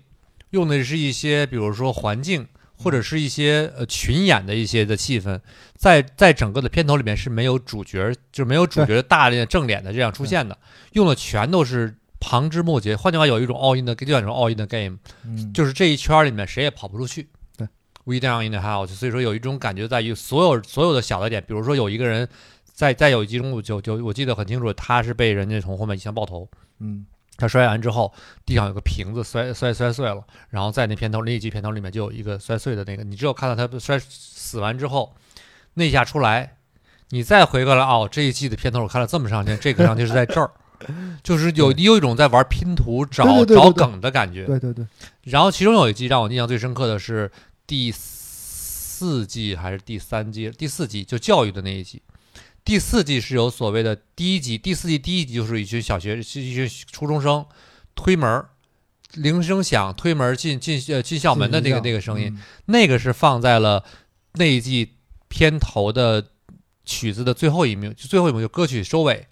用的是一些比如说环境。或者是一些呃群演的一些的气氛，在在整个的片头里面是没有主角，就是没有主角大量正脸的这样出现的，用的全都是旁枝末节。换句话，有一种 all in 的，就叫一种 all in 的 game，嗯，就是这一圈儿里面谁也跑不出去。对，we down in the house。所以说有一种感觉在于所有所有的小的点，比如说有一个人在在有一集中，我就就我记得很清楚，他是被人家从后面一枪爆头，嗯他摔完之后，地上有个瓶子摔摔摔碎了，然后在那片头那一集片头里面就有一个摔碎的那个，你只有看到他摔死完之后，那一下出来，你再回过来哦，这一季的片头我看了这么长时间，这个上去是在这儿，就是有你有一种在玩拼图找找梗的感觉。对对对，然后其中有一集让我印象最深刻的是第四季还是第三季？第四季就教育的那一集。第四季是有所谓的第一集，第四季第一集就是一群小学是一群初中生推门儿，铃声响，推门儿进进呃进校门的那个那个声音，嗯，那个是放在了那一季片头的曲子的最后一幕，就最后一幕就歌曲收尾，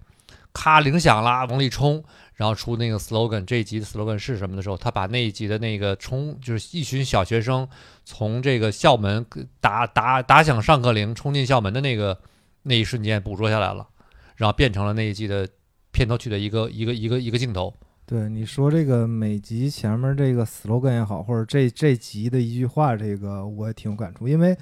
咔铃响啦，往里冲，然后出那个 slogan，这一集的 slogan 是什么的时候，他把那一集的那个冲，就是一群小学生从这个校门打打打响上课铃冲进校门的那个那一瞬间捕捉下来了，然后变成了那一季的片头曲的一个一个一个一个镜头。对你说这个每集前面这个 slogan 也好，或者这这集的一句话，这个我也挺有感触，因为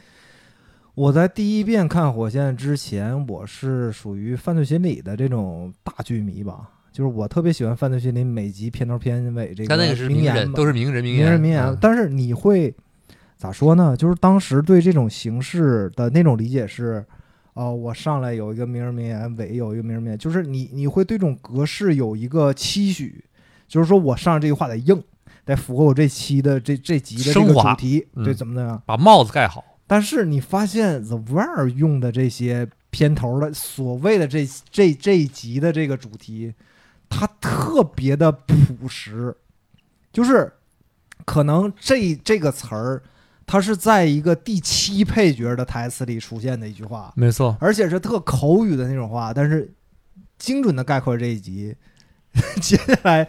我在第一遍看《火线》之前，我是属于犯罪心理的这种大剧迷吧，就是我特别喜欢犯罪心理每集片头片尾这个但那个是名言都是名人名言名言，人名言，嗯但是你会咋说呢？就是当时对这种形式的那种理解是，哦、我上来有一个名人名言，尾有一个名人名言，就是你你会对这种格式有一个期许，就是说我上来这句话得硬，得符合我这期的这这集的这个主题，对，嗯怎么怎么样？把帽子盖好。但是你发现 The Wire 用的这些片头的所谓的这这这一集的这个主题，它特别的朴实，就是可能这这个词儿，它是在一个第七配角的台词里出现的一句话，没错，而且是特口语的那种话，但是精准的概括这一集。[LAUGHS] 接下来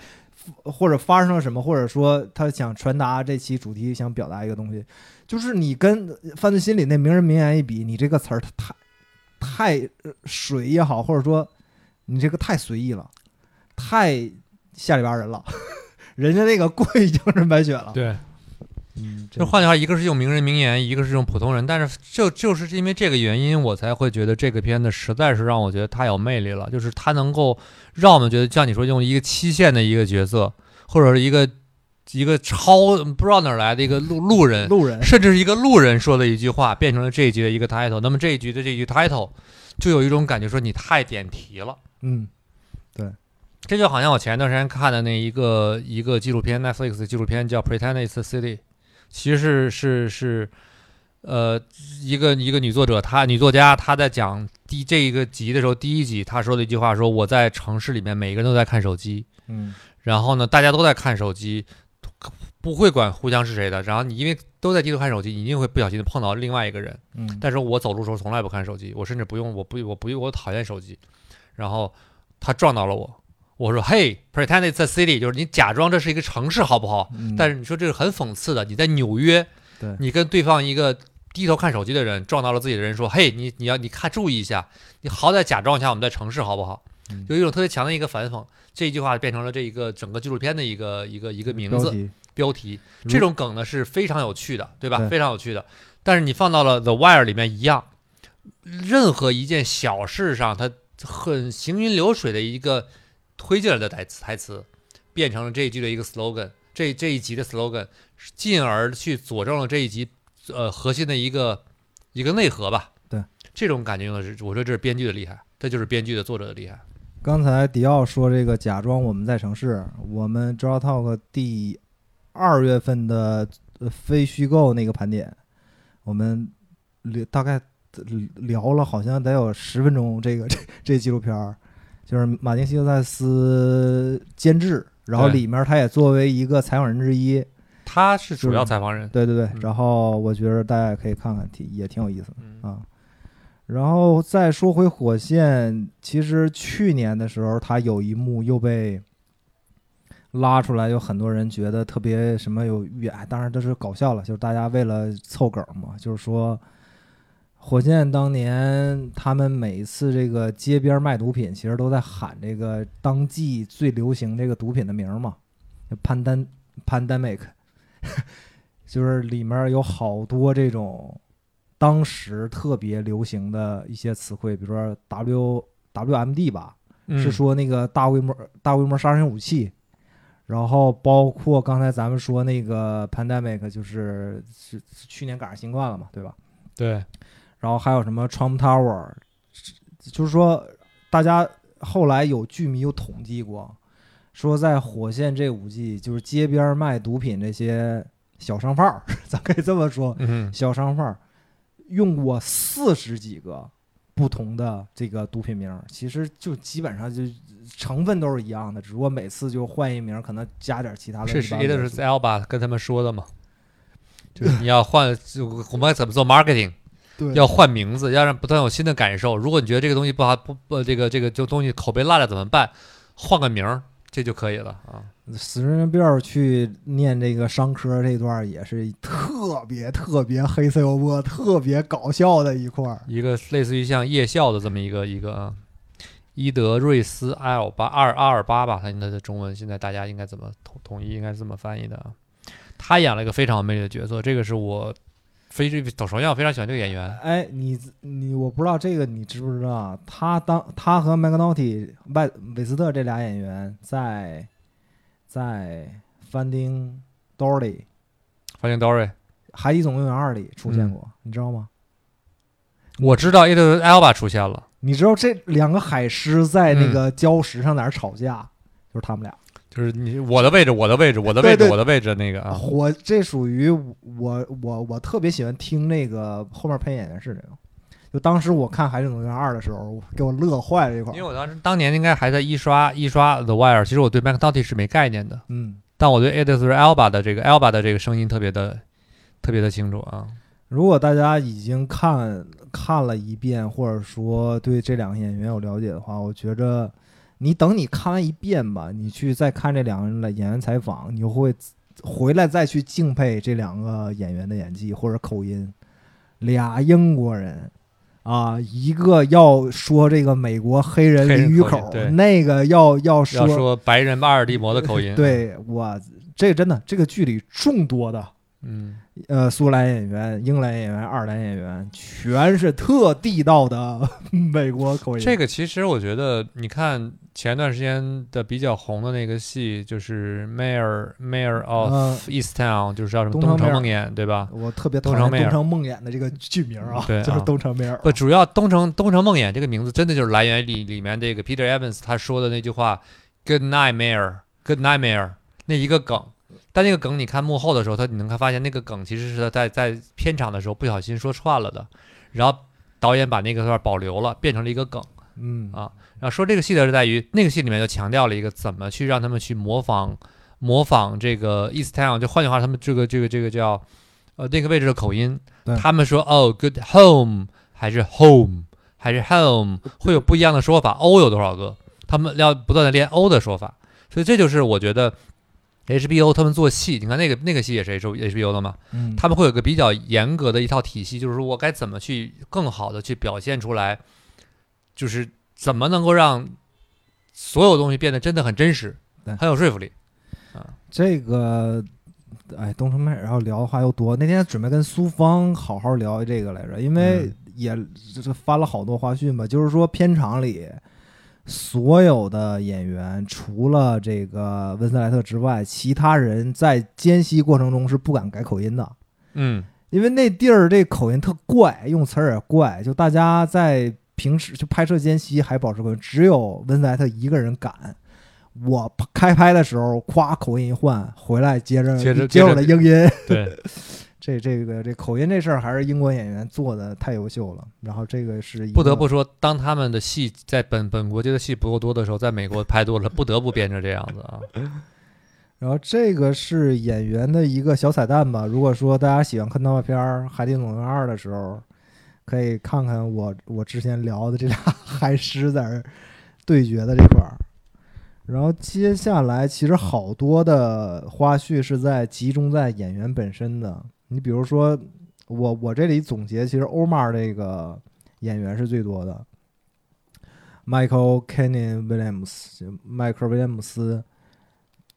或者发生了什么，或者说他想传达这期主题想表达一个东西，就是你跟犯罪心理那名人名言一比，你这个词儿它太太呃水也好，或者说你这个太随意了，太下里巴人了，[LAUGHS] 人家那个过于精神白雪了。对，嗯，就换句话，一个是用名人名言，一个是用普通人，但是就就是因为这个原因，我才会觉得这个片子实在是让我觉得太有魅力了，就是它能够让我们觉得，像你说用一个期限的一个角色，或者是一个一个超不知道哪儿来的一个路路人，路人甚至是一个路人说的一句话，变成了这一集的一个 title。那么这一局的这一句 title，就有一种感觉说你太点题了。嗯对这就好像我前一段时间看的那一个一个纪录片，Netflix 的纪录片叫《Pretend It's a City》，其实是是是，呃，一个一个女作者，她女作家，她在讲第这一个集的时候，第一集她说的一句话说：“我在城市里面，每个人都在看手机，嗯然后呢，大家都在看手机，不会管互相是谁的。然后你因为都在低头看手机，你一定会不小心的碰到另外一个人。嗯，但是我走路的时候从来不看手机，我甚至不用，我不我不我讨厌手机。然后他撞到了我，我说：“嘿，pretend it's a city，就是你假装这是一个城市，好不好？”嗯但是你说这是很讽刺的，你在纽约，你跟对方一个低头看手机的人撞到了自己的人，说：“嘿，你你要你看注意一下，你好歹假装一下我们在城市，好不好？”嗯有一种特别强的一个反讽，这一句话变成了这一个整个纪录片的一个一个一个名字标题这种梗呢是非常有趣的，对吧？对非常有趣的。但是你放到了 The Wire 里面一样，任何一件小事上，它很行云流水的一个推进来的台词台词，变成了这一句的一个 slogan，这这一集的 slogan，进而去佐证了这一集呃核心的一个一个内核吧。对，这种感觉是，我说这是编剧的厉害，这就是编剧的作者的厉害。刚才迪奥说这个假装我们在城市，我们 Draw Talk 第二月份的呃非虚构那个盘点，我们聊大概聊了好像得有十分钟，这个这这纪录片儿就是马丁·西克塞斯监制，然后里面他也作为一个采访人之一，他是主要采访人，对对对嗯，然后我觉得大家也可以看看，挺也挺有意思的。嗯啊。然后再说回火线，其实去年的时候，他有一幕又被拉出来，有很多人觉得特别什么有预言，哎当然这是搞笑了，就是大家为了凑梗嘛，就是说火箭当年他们每一次这个街边卖毒品，其实都在喊这个当季最流行这个毒品的名儿嘛，就 Pandan Pandemic，[LAUGHS] 就是里面有好多这种当时特别流行的一些词汇，比如说 W WMD 吧，嗯是说那个大规模大规模杀伤武器，然后包括刚才咱们说那个 pandemic，就是是是去年赶上新冠了嘛，对吧？对，然后还有什么 Trump Tower，就是说大家后来有剧迷有统计过，说在火线这五季，就是街边卖毒品这些小商贩儿，[LAUGHS] 咱可以这么说，嗯小商贩儿用过四十几个不同的这个毒品名，其实就基本上就成分都是一样的，只不过每次就换一名，可能加点其他的。这是 r i s Elba 跟他们说的嘛，就是你要换，就我们怎么做 marketing，对要换名字，要让不断有新的感受。如果你觉得这个东西不好，不不，这个这个就东西口碑烂了怎么办？换个名儿，这就可以了啊。死神贝尔去念这个商科这段儿也是特别特别黑色幽默、特别搞笑的一块儿。一个类似于像夜校的这么一个一个啊，伊德瑞斯艾尔巴阿尔阿尔巴吧，他他的中文现在大家应该怎么统统一应该是这么翻译的啊？他演了一个非常有魅力的角色，这个是我非首先我非常喜欢这个演员，哎，你你我不知道这个你知不知道啊？他当他和麦克诺蒂、外韦斯特这俩演员在在《Finding Dory》《Finding Dory 海底总动员二》里出现嗯过，你知道吗？我知道伊德埃尔巴出现了，你知道这两个海狮在那嗯个礁石上哪儿吵架？就是他们俩。就是你我的位置，我的位置，我的位置，对对我的位置那个啊，我这属于我我我特别喜欢听那个后面配音演员是这个。就当时我看《海底总动员二》的时候，给我乐坏了一块儿。因为我当时当年应该还在一刷一刷 The Wire，其实我对 Mac d o t y 是没概念的，嗯，但我对 Idris Elba 的这个 Elba 的这个声音特别的特别的清楚啊。如果大家已经看看了一遍，或者说对这两个演员有了解的话，我觉着你等你看完一遍吧，你去再看这两个人的演员采访，你就会回来再去敬佩这两个演员的演技或者口音。俩英国人啊，一个要说这个美国黑人俚语口，口那个要要说要说白人巴尔的摩的口音，，对我这真的这个剧里众多的嗯，呃，苏兰演员、英兰演员、爱尔兰演员，全是特地道的 [LAUGHS] 美国口音。这个其实我觉得，你看前段时间的比较红的那个戏，就是《Mayor Mayor of 嗯 East Town》，就是叫什么东城梦魇，对吧？我特别讨厌东城梅尔东城梦魇的这个剧名啊，对 [LAUGHS] 就是啊东城梅尔。不，主要东城东城梦魇这个名字真的就是来源于里里面这个 Peter Evans 他说的那句话 “Good night, Mayor, Good night, Mayor” 那一个梗。但那个梗你看幕后的时候，他你能看发现那个梗其实是他在在片场的时候不小心说串了的，然后导演把那个段保留了，变成了一个梗。嗯啊然后说这个戏的是在于那个戏里面就强调了一个怎么去让他们去模仿模仿这个 East Town，就换句话，他们这个这个这个叫呃那个位置的口音，他们说哦 good home 还是 home 还是 home [LAUGHS] 会有不一样的说法，o 有多少个？他们要不断的练 o 的说法，所以这就是我觉得 HBO 他们做戏，你看那个那个戏也是 H HBO 的嘛，嗯，他们会有个比较严格的一套体系，就是说我该怎么去更好的去表现出来，就是怎么能够让所有东西变得真的很真实，很有说服力啊。这个，哎，东城妹，然后聊的话又多。那天准备跟苏芳好好聊这个来着，因为嗯也这翻了好多花絮嘛，就是说片场里所有的演员，除了这个温斯莱特之外，其他人在间隙过程中是不敢改口音的。嗯，因为那地儿这口音特怪，用词儿也怪，就大家在平时就拍摄间隙还保持口音，只有温斯莱特一个人敢。我开拍的时候，夸口音一换，回来接着接着接我的英音。对，[LAUGHS] 这这个这口音这事儿还是英国演员做的太优秀了。然后这个是个不得不说，当他们的戏在本本国接的戏不够多的时候，在美国拍多了，不得不变成这样子啊。[LAUGHS] 然后这个是演员的一个小彩蛋吧。如果说大家喜欢看动画片儿《海底总动员二》的时候，可以看看我我之前聊的这俩 [LAUGHS] 海狮在这儿对决的这块儿。然后接下来其实好多的花絮是在集中在演员本身的。你比如说，我我这里总结，其实欧玛这个演员是最多的，Michael Canny Williams，就迈克尔·威廉姆斯。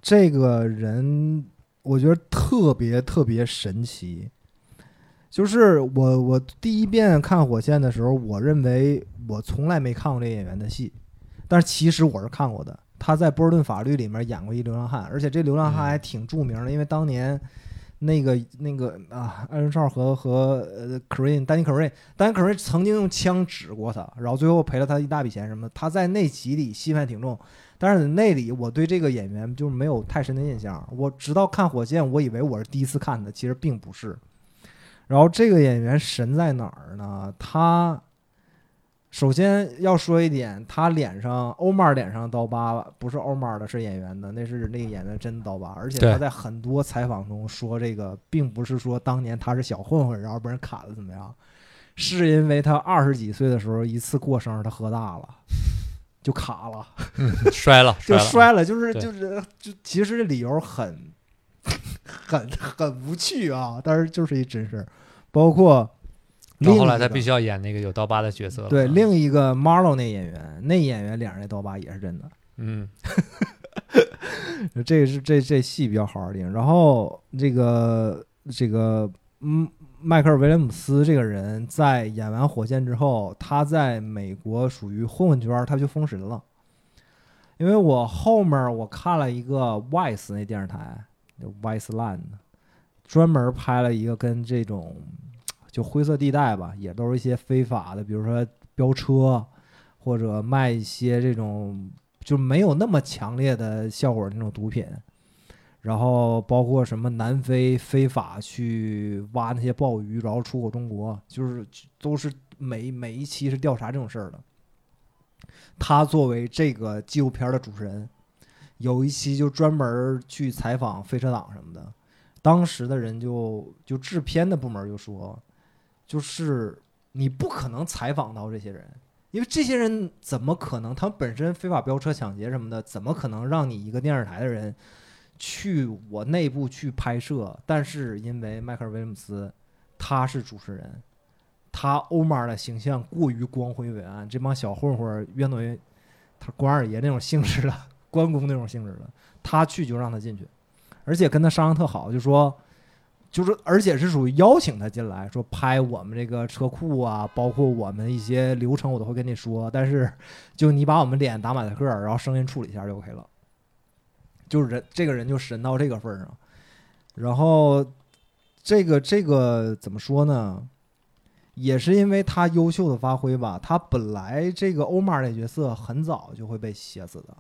这个人我觉得特别特别神奇。就是我我第一遍看《火线》的时候，我认为我从来没看过这演员的戏，但是其实我是看过的。他在《波士顿法律》里面演过一流浪汉，而且这流浪汉还挺著名的，因为当年那个那个啊，艾伦少和和呃 k a r i n 丹尼 k a r i n 丹尼 k a r i n 曾经用枪指过他，然后最后赔了他一大笔钱什么的。他在那集里戏份挺重，但是那里我对这个演员就没有太深的印象。我直到看火箭，我以为我是第一次看的，其实并不是。然后这个演员神在哪儿呢？他。首先要说一点，他脸上欧玛脸上刀疤不是欧玛的，是演员的，那是那个演员真刀疤。而且他在很多采访中说，这个并不是说当年他是小混混，然后被人砍了怎么样，是因为他二十几岁的时候一次过生日他喝大了，[LAUGHS] 就卡 [LAUGHS] 了，摔了，就摔了，就是就是就其实这理由很 [LAUGHS] 很很无趣啊，但是就是一真事儿，包括。到后来他必须要演那个有刀疤的角色了。对，另一个 Marlo 那演员，那演员脸上那刀疤也是真的。嗯，[LAUGHS] 这个是这这戏比较好玩儿然后这个这个嗯，迈克尔·威廉姆斯这个人在演完《火箭》之后，他在美国属于混混圈，他就封神了。因为我后面我看了一个 Vice 那电视台，Vice Land，专门拍了一个跟这种。就灰色地带吧，也都是一些非法的，比如说飙车，或者卖一些这种就没有那么强烈的效果那种毒品，然后包括什么南非非法去挖那些鲍鱼，然后出口中国，就是都是每每一期是调查这种事儿的。他作为这个纪录片的主持人，有一期就专门去采访飞车党什么的，当时的人就就制片的部门就说。就是你不可能采访到这些人，因为这些人怎么可能？他们本身非法飙车、抢劫什么的，怎么可能让你一个电视台的人去我内部去拍摄？但是因为迈克尔·威廉姆斯他是主持人，他欧玛的形象过于光辉伟岸，这帮小混混约等于他关二爷那种性质的，关公那种性质的，他去就让他进去，而且跟他商量特好，就说。就是，而且是属于邀请他进来，说拍我们这个车库啊，包括我们一些流程，我都会跟你说。但是，就你把我们脸打马赛克，然后声音处理一下就 OK 了。就是人这个人就神到这个份上。然后，这个这个怎么说呢？也是因为他优秀的发挥吧。他本来这个欧玛那角色很早就会被写死的，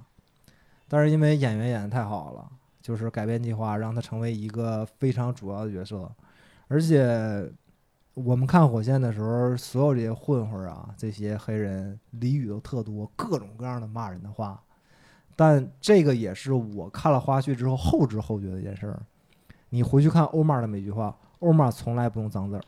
但是因为演员演的太好了。就是改变计划，让他成为一个非常主要的角色，而且我们看火线的时候，所有这些混混啊，这些黑人俚语都特多，各种各样的骂人的话。但这个也是我看了花絮之后后知后觉的一件事儿。你回去看欧玛的每句话，欧玛从来不用脏字儿，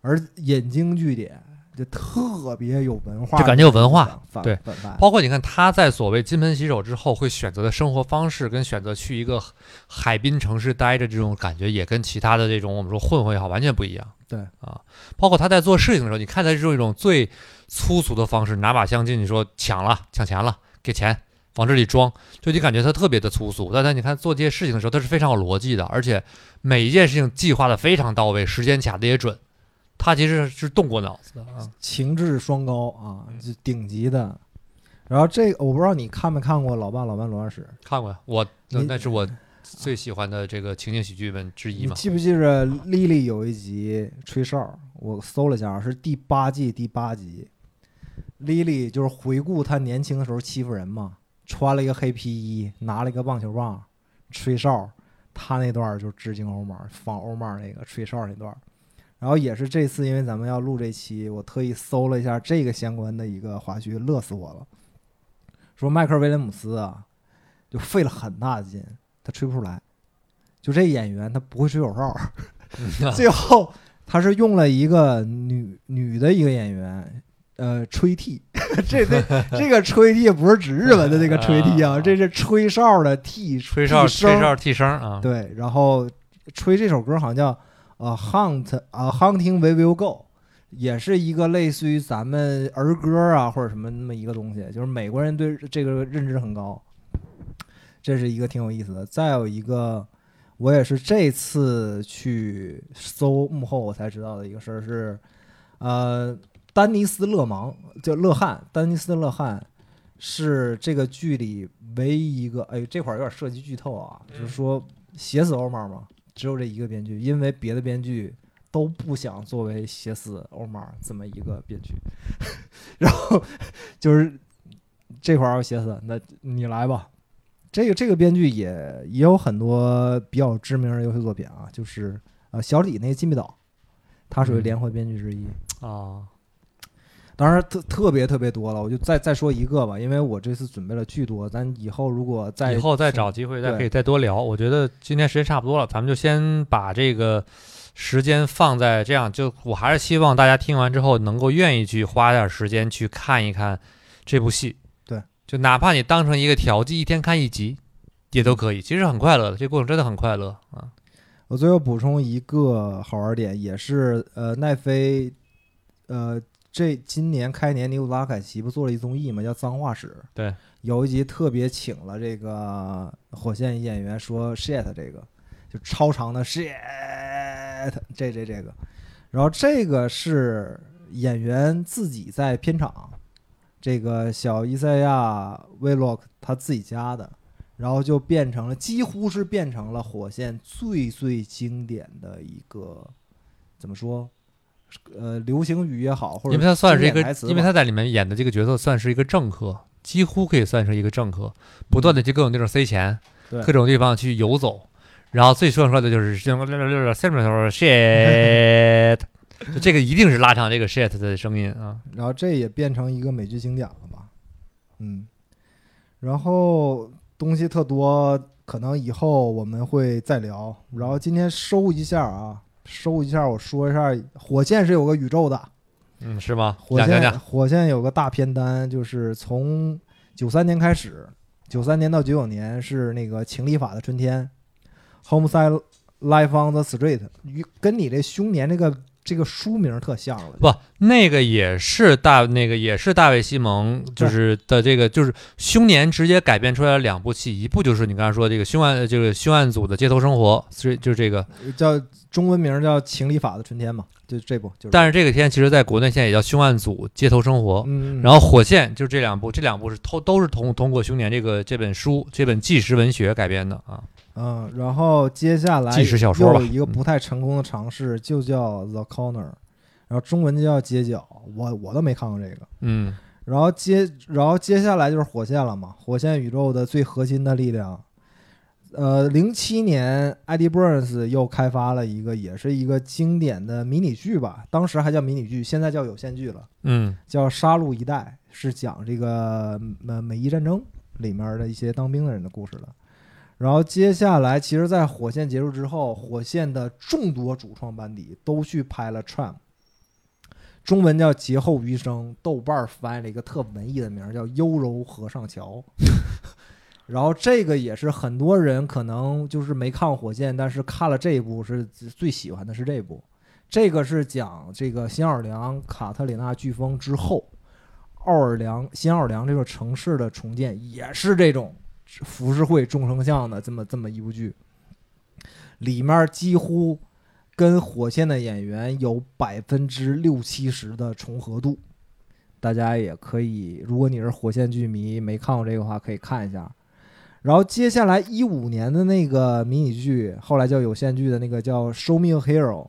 而引经据典。就特别有文化，就感觉有文化。对，包括你看他在所谓金盆洗手之后会选择的生活方式，跟选择去一个海滨城市待着这种感觉，也跟其他的这种我们说混混也好完全不一样。对啊，包括他在做事情的时候，你看他是用一种最粗俗的方式，拿把枪进去说抢了抢钱了，给钱往这里装，就你感觉他特别的粗俗。但他你看做这些事情的时候，他是非常有逻辑的，而且每一件事情计划的非常到位，时间卡的也准。他其实是动过脑子的啊，情志双高啊，就顶级的。然后这个我不知道你看没看过《老爸老妈罗二史》？看过呀，我那那是我最喜欢的这个情景喜剧们之一嘛。记不记着莉莉有一集吹哨？我搜了一下，是第八季第八集。莉莉就是回顾她年轻的时候欺负人嘛，穿了一个黑皮衣，拿了一个棒球棒，吹哨。她那段就致敬欧玛，仿欧玛那个吹哨那段。然后也是这次，因为咱们要录这期，我特意搜了一下这个相关的一个花絮，乐死我了。说迈克尔·威廉姆斯啊，就费了很大的劲，他吹不出来。就这演员，他不会吹口哨。[LAUGHS] 最后他是用了一个女女的一个演员，呃，吹替。[LAUGHS] 这这这个吹替不是指日文的那个吹替啊，这是吹哨的替，吹哨吹哨替声啊。对，然后吹这首歌好像叫。啊，hunt 啊，hunting we will go，也是一个类似于咱们儿歌啊或者什么那么一个东西，就是美国人对这个认知很高，这是一个挺有意思的。再有一个，我也是这次去搜幕后我才知道的一个事儿是，呃，丹尼斯勒芒叫勒汉，丹尼斯勒汉是这个剧里唯一一个，哎，这块儿有点涉及剧透啊，就是说写死欧玛吗？只有这一个编剧，因为别的编剧都不想作为写死欧玛这么一个编剧，[LAUGHS] 然后就是这块儿要写死，那你来吧。这个这个编剧也也有很多比较知名的优秀作品啊，就是呃小李那个《禁闭岛》，他属于嗯联合编剧之一。啊，当然特特别特别多了，我就再再说一个吧，因为我这次准备了巨多，咱以后如果再以后再找机会再可以再多聊。我觉得今天时间差不多了，咱们就先把这个时间放在这样，就我还是希望大家听完之后能够愿意去花点时间去看一看这部戏。对，就哪怕你当成一个调剂，一天看一集也都可以，其实很快乐的，这个过程真的很快乐啊。我最后补充一个好玩点，也是呃奈飞，呃这今年开年尼古拉凯奇不做了一综艺嘛，叫《脏话史》。对，有一集特别请了这个火线演员说 shit 这个，就超长的 shit 这这这个，然后这个是演员自己在片场，这个小伊赛亚 vlog 他自己加的。然后就变成了，几乎是变成了火线最最经典的一个，怎么说？呃，流行语也好，或者因为他算是一个因为他在里面演的这个角色算是一个政客，几乎可以算是一个政客，不断的去各种地方塞钱，对各种地方去游走，然后最说出来的就是这种 shit，就这个一定是拉长这个 shit 的声音啊。然后这也变成一个美剧经典了吧？嗯，然后东西特多，可能以后我们会再聊。然后今天收一下啊，收一下，我说一下，火线是有个宇宙的，嗯，是吗？火箭讲讲讲。火线有个大片单，就是从九三年开始，九三年到九九年是那个情理法的春天，Homeside Life on the Street，与跟你这凶年这个这个书名特像了。不，那个也是大，那个也是大卫·西蒙，就是的这个就是凶年直接改编出来了两部戏，一部就是你刚才说这个凶案，这个凶案组的街头生活，所以就是这个，叫中文名叫《情理法的春天》嘛，就这部就是。但是这个片其实在国内现在也叫凶案组街头生活。嗯，然后火线就是这两部，这两部是通都是通通过凶年这个这本书这本纪实文学改编的啊。嗯，然后接下来纪实小说又有一个不太成功的尝试，就叫 The Corner，然后中文就叫街角，我我都没看过这个。嗯然后接，然后接下来就是火线了嘛，火线宇宙的最核心的力量。呃，零七年，Eddie Burns 又开发了一个，也是一个经典的迷你剧吧，当时还叫迷你剧，现在叫有线剧了，嗯叫《杀戮一代》，是讲这个呃美伊战争里面的一些当兵的人的故事的。然后接下来，其实，在火线结束之后，火线的众多主创班底都去拍了《Tram》，中文叫《劫后余生》，豆瓣儿翻译了一个特文艺的名儿叫《优柔河上桥》。[LAUGHS] 然后这个也是很多人可能就是没看火箭，但是看了这一部是最喜欢的是这一部。这个是讲这个新奥尔良卡特里娜飓风之后，奥尔良新奥尔良这座城市的重建，也是这种浮世绘众生相的这么这么一部剧，里面几乎跟火线的演员有百分之六七十的重合度。大家也可以，如果你是火线剧迷，没看过这个话，可以看一下。然后接下来一五年的那个迷你剧，后来叫有线剧的那个叫《Show Me Hero》，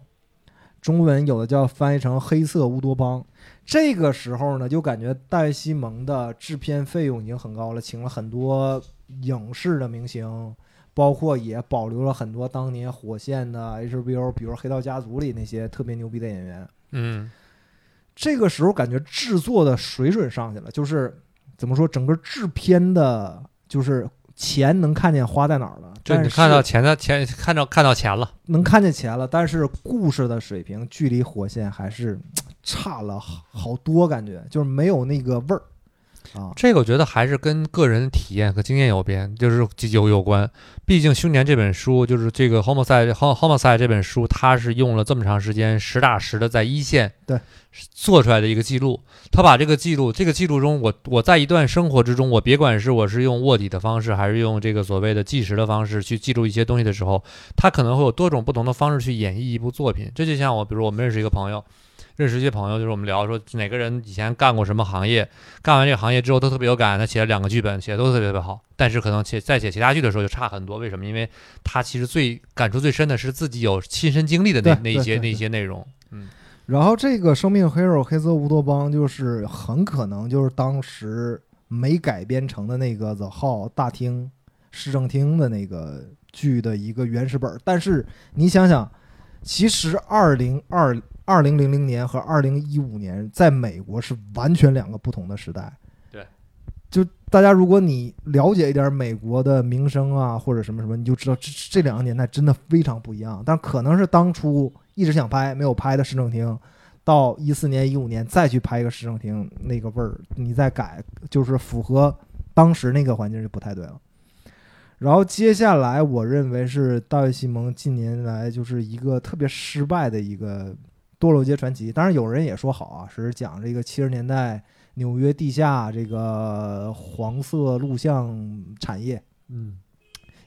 中文有的叫翻译成《黑色乌托邦》。这个时候呢，就感觉戴维·西蒙的制片费用已经很高了，请了很多影视的明星，包括也保留了很多当年火线的 HBO，比如《黑道家族》里那些特别牛逼的演员。嗯这个时候感觉制作的水准上去了，就是怎么说，整个制片的，就是钱能看见花在哪儿了，就你看到钱的钱，看到看到钱了。能看见钱了，但是故事的水平距离火线还是嗯 [TSK] 差了好好多，感觉就是没有那个味儿啊。这个我觉得还是跟个人体验和经验有边，就是有有关。毕竟《凶年》这本书，就是这个《Homicide》《Homicide》这本书，它是用了这么长时间，实打实的在一线对做出来的一个记录。他把这个记录，这个记录中，我我在一段生活之中，我别管是我是用卧底的方式，还是用这个所谓的计时的方式去记录一些东西的时候，他可能会有多种不同的方式去演绎一部作品。这就像我，比如我们认识一个朋友。认识一些朋友，就是我们聊说哪个人以前干过什么行业，干完这个行业之后都特别有感，他写了两个剧本，写的都特别特别好，但是可能写在写其他剧的时候就差很多。为什么？因为他其实最感触最深的是自己有亲身经历的那那一些那些内容。嗯，然后这个《生命 hero 黑色乌托邦》就是很可能就是当时没改编成的那个 The Hall 大厅市政厅的那个剧的一个原始本儿。但是你想想，其实二零二二零零零年和二零一五年在美国是完全两个不同的时代。对，就大家如果你了解一点美国的名声啊或者什么什么，你就知道这这两个年代真的非常不一样。但可能是当初一直想拍没有拍的市政厅。到一四年、一五年再去拍一个市政厅，那个味儿你再改，就是符合当时那个环境就不太对了。然后接下来，我认为是大卫·西蒙近年来就是一个特别失败的一个《堕落街传奇》。当然，有人也说好啊，是讲这个七十年代纽约地下这个黄色录像产业，嗯，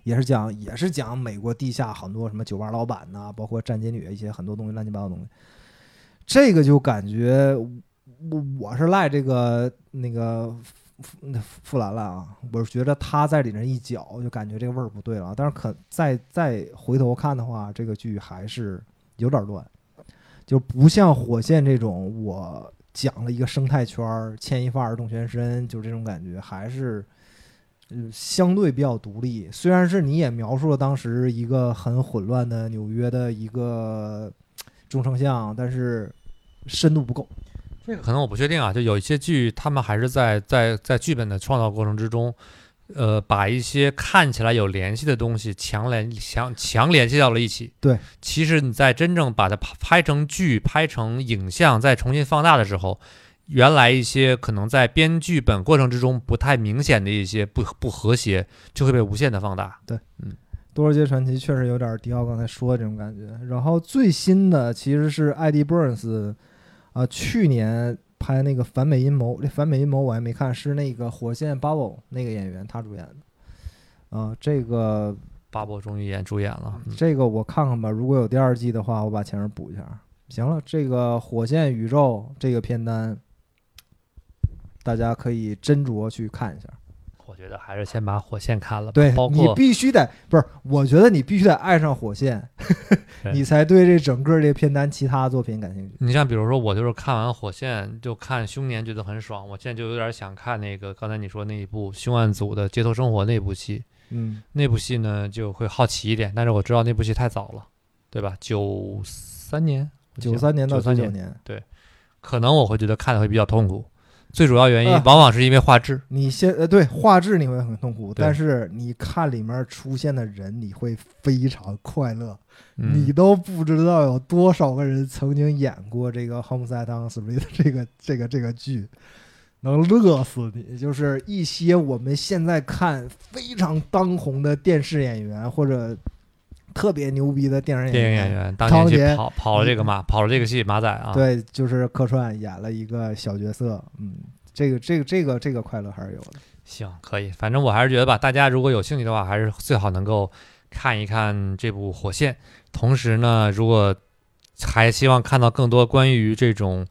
也是讲也是讲美国地下很多什么酒吧老板呐、包括站街女一些很多东西乱七八糟东西。这个就感觉我我是赖这个那个富那富兰兰啊，我是觉得他在里面一搅，就感觉这个味儿不对了。但是可再再回头看的话，这个剧还是有点乱，就不像火线这种我讲了一个生态圈，牵一发而动全身，就这种感觉，还是。呃，相对比较独立，虽然是你也描述了当时一个很混乱的纽约的一个中丞相，但是深度不够。这个可能我不确定啊，就有一些剧，他们还是在在在剧本的创造过程之中，呃，把一些看起来有联系的东西强联强强联系到了一起。对，其实你在真正把它拍拍成剧、拍成影像，再重新放大的时候，原来一些可能在编剧本过程之中不太明显的一些不不和谐，就会被无限的放大。《对，嗯多尔街传奇》确实有点迪奥刚才说的这种感觉。然后最新的其实是艾迪·伯恩斯，啊、去年拍那个《反美阴谋》，这《反美阴谋》我还没看，是那个《火线 Bubble》那个演员他主演的。啊、这个 Bubble 终于演主演了，嗯这个我看看吧，如果有第二季的话，我把前面补一下。行了，这个火线宇宙这个片单，大家可以斟酌去看一下。我觉得还是先把火线看了吧，对你包括你必须得不是，我觉得你必须得爱上火线，对 [LAUGHS] 你才对这整个这个片单其他作品感兴趣。你像比如说，我就是看完火线就看凶年觉得很爽，我现在就有点想看那个刚才你说那一部凶案组的街头生活那部戏，嗯，那部戏呢就会好奇一点，但是我知道那部戏太早了，对吧？九三年，九三年到九93年，对，可能我会觉得看的会比较痛苦。最主要原因啊往往是因为画质，你先呃对画质你会很痛苦，但是你看里面出现的人，你会非常快乐。嗯、你都不知道有多少个人曾经演过这个《Homicide on Street》这个 [LAUGHS] 这个这个剧，能乐死你。就是一些我们现在看非常当红的电视演员或者特别牛逼的电影电影演演员当年去跑跑了这个马，跑了这个戏马仔啊，，对，就是客串演了一个小角色，嗯，这个这个这个这个快乐还是有的。行，可以。反正我还是觉得吧，大家如果有兴趣的话，还是最好能够看一看这部《火线》。同时呢，如果还希望看到更多关于这种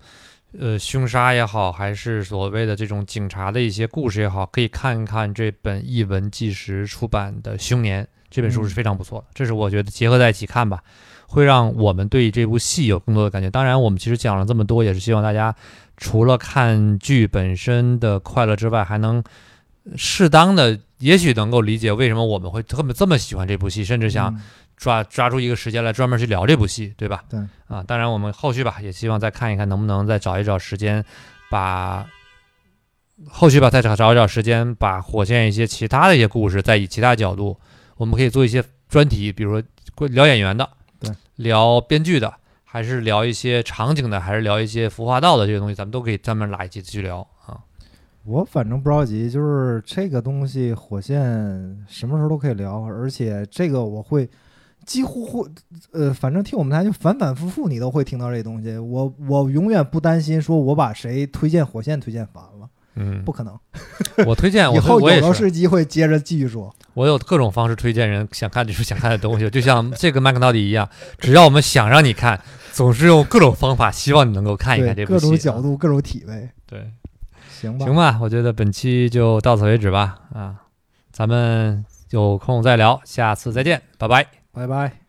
呃凶杀也好，还是所谓的这种警察的一些故事也好，可以看一看这本译文纪实出版的《凶年》这本书是非常不错的。这是我觉得结合在一起看吧，会让我们对这部戏有更多的感觉。当然，我们其实讲了这么多，也是希望大家除了看剧本身的快乐之外，还能适当的，也许能够理解为什么我们会这么这么喜欢这部戏，甚至想嗯抓抓住一个时间来专门去聊这部戏，对吧？对啊，当然我们后续吧，也希望再看一看能不能再找一找时间，把后续吧再找找一找时间，把火线一些其他的一些故事，再以其他角度，我们可以做一些专题，比如说关聊演员的，对，聊编剧的，还是聊一些场景的，还是聊一些服化道的这些东西，咱们都可以专门拉一期去聊啊。我反正不着急，就是这个东西，火线什么时候都可以聊，而且这个我会几乎会，呃，反正听我们台就反反复复，你都会听到这东西。我我永远不担心说我把谁推荐火线推荐烦了，嗯不，可能。[LAUGHS] 我推荐，以我后有的是，机会接着继续说。我有各种方式推荐人想看就是 [LAUGHS] 想看的东西，就像这个麦克到底一样，只要我们想让你看，总是用各种方法，希望你能够看一看这部戏。种角度，各种体位，对，行吧？行吧，我觉得本期就到此为止吧。啊，咱们有空再聊，下次再见，拜拜。拜拜。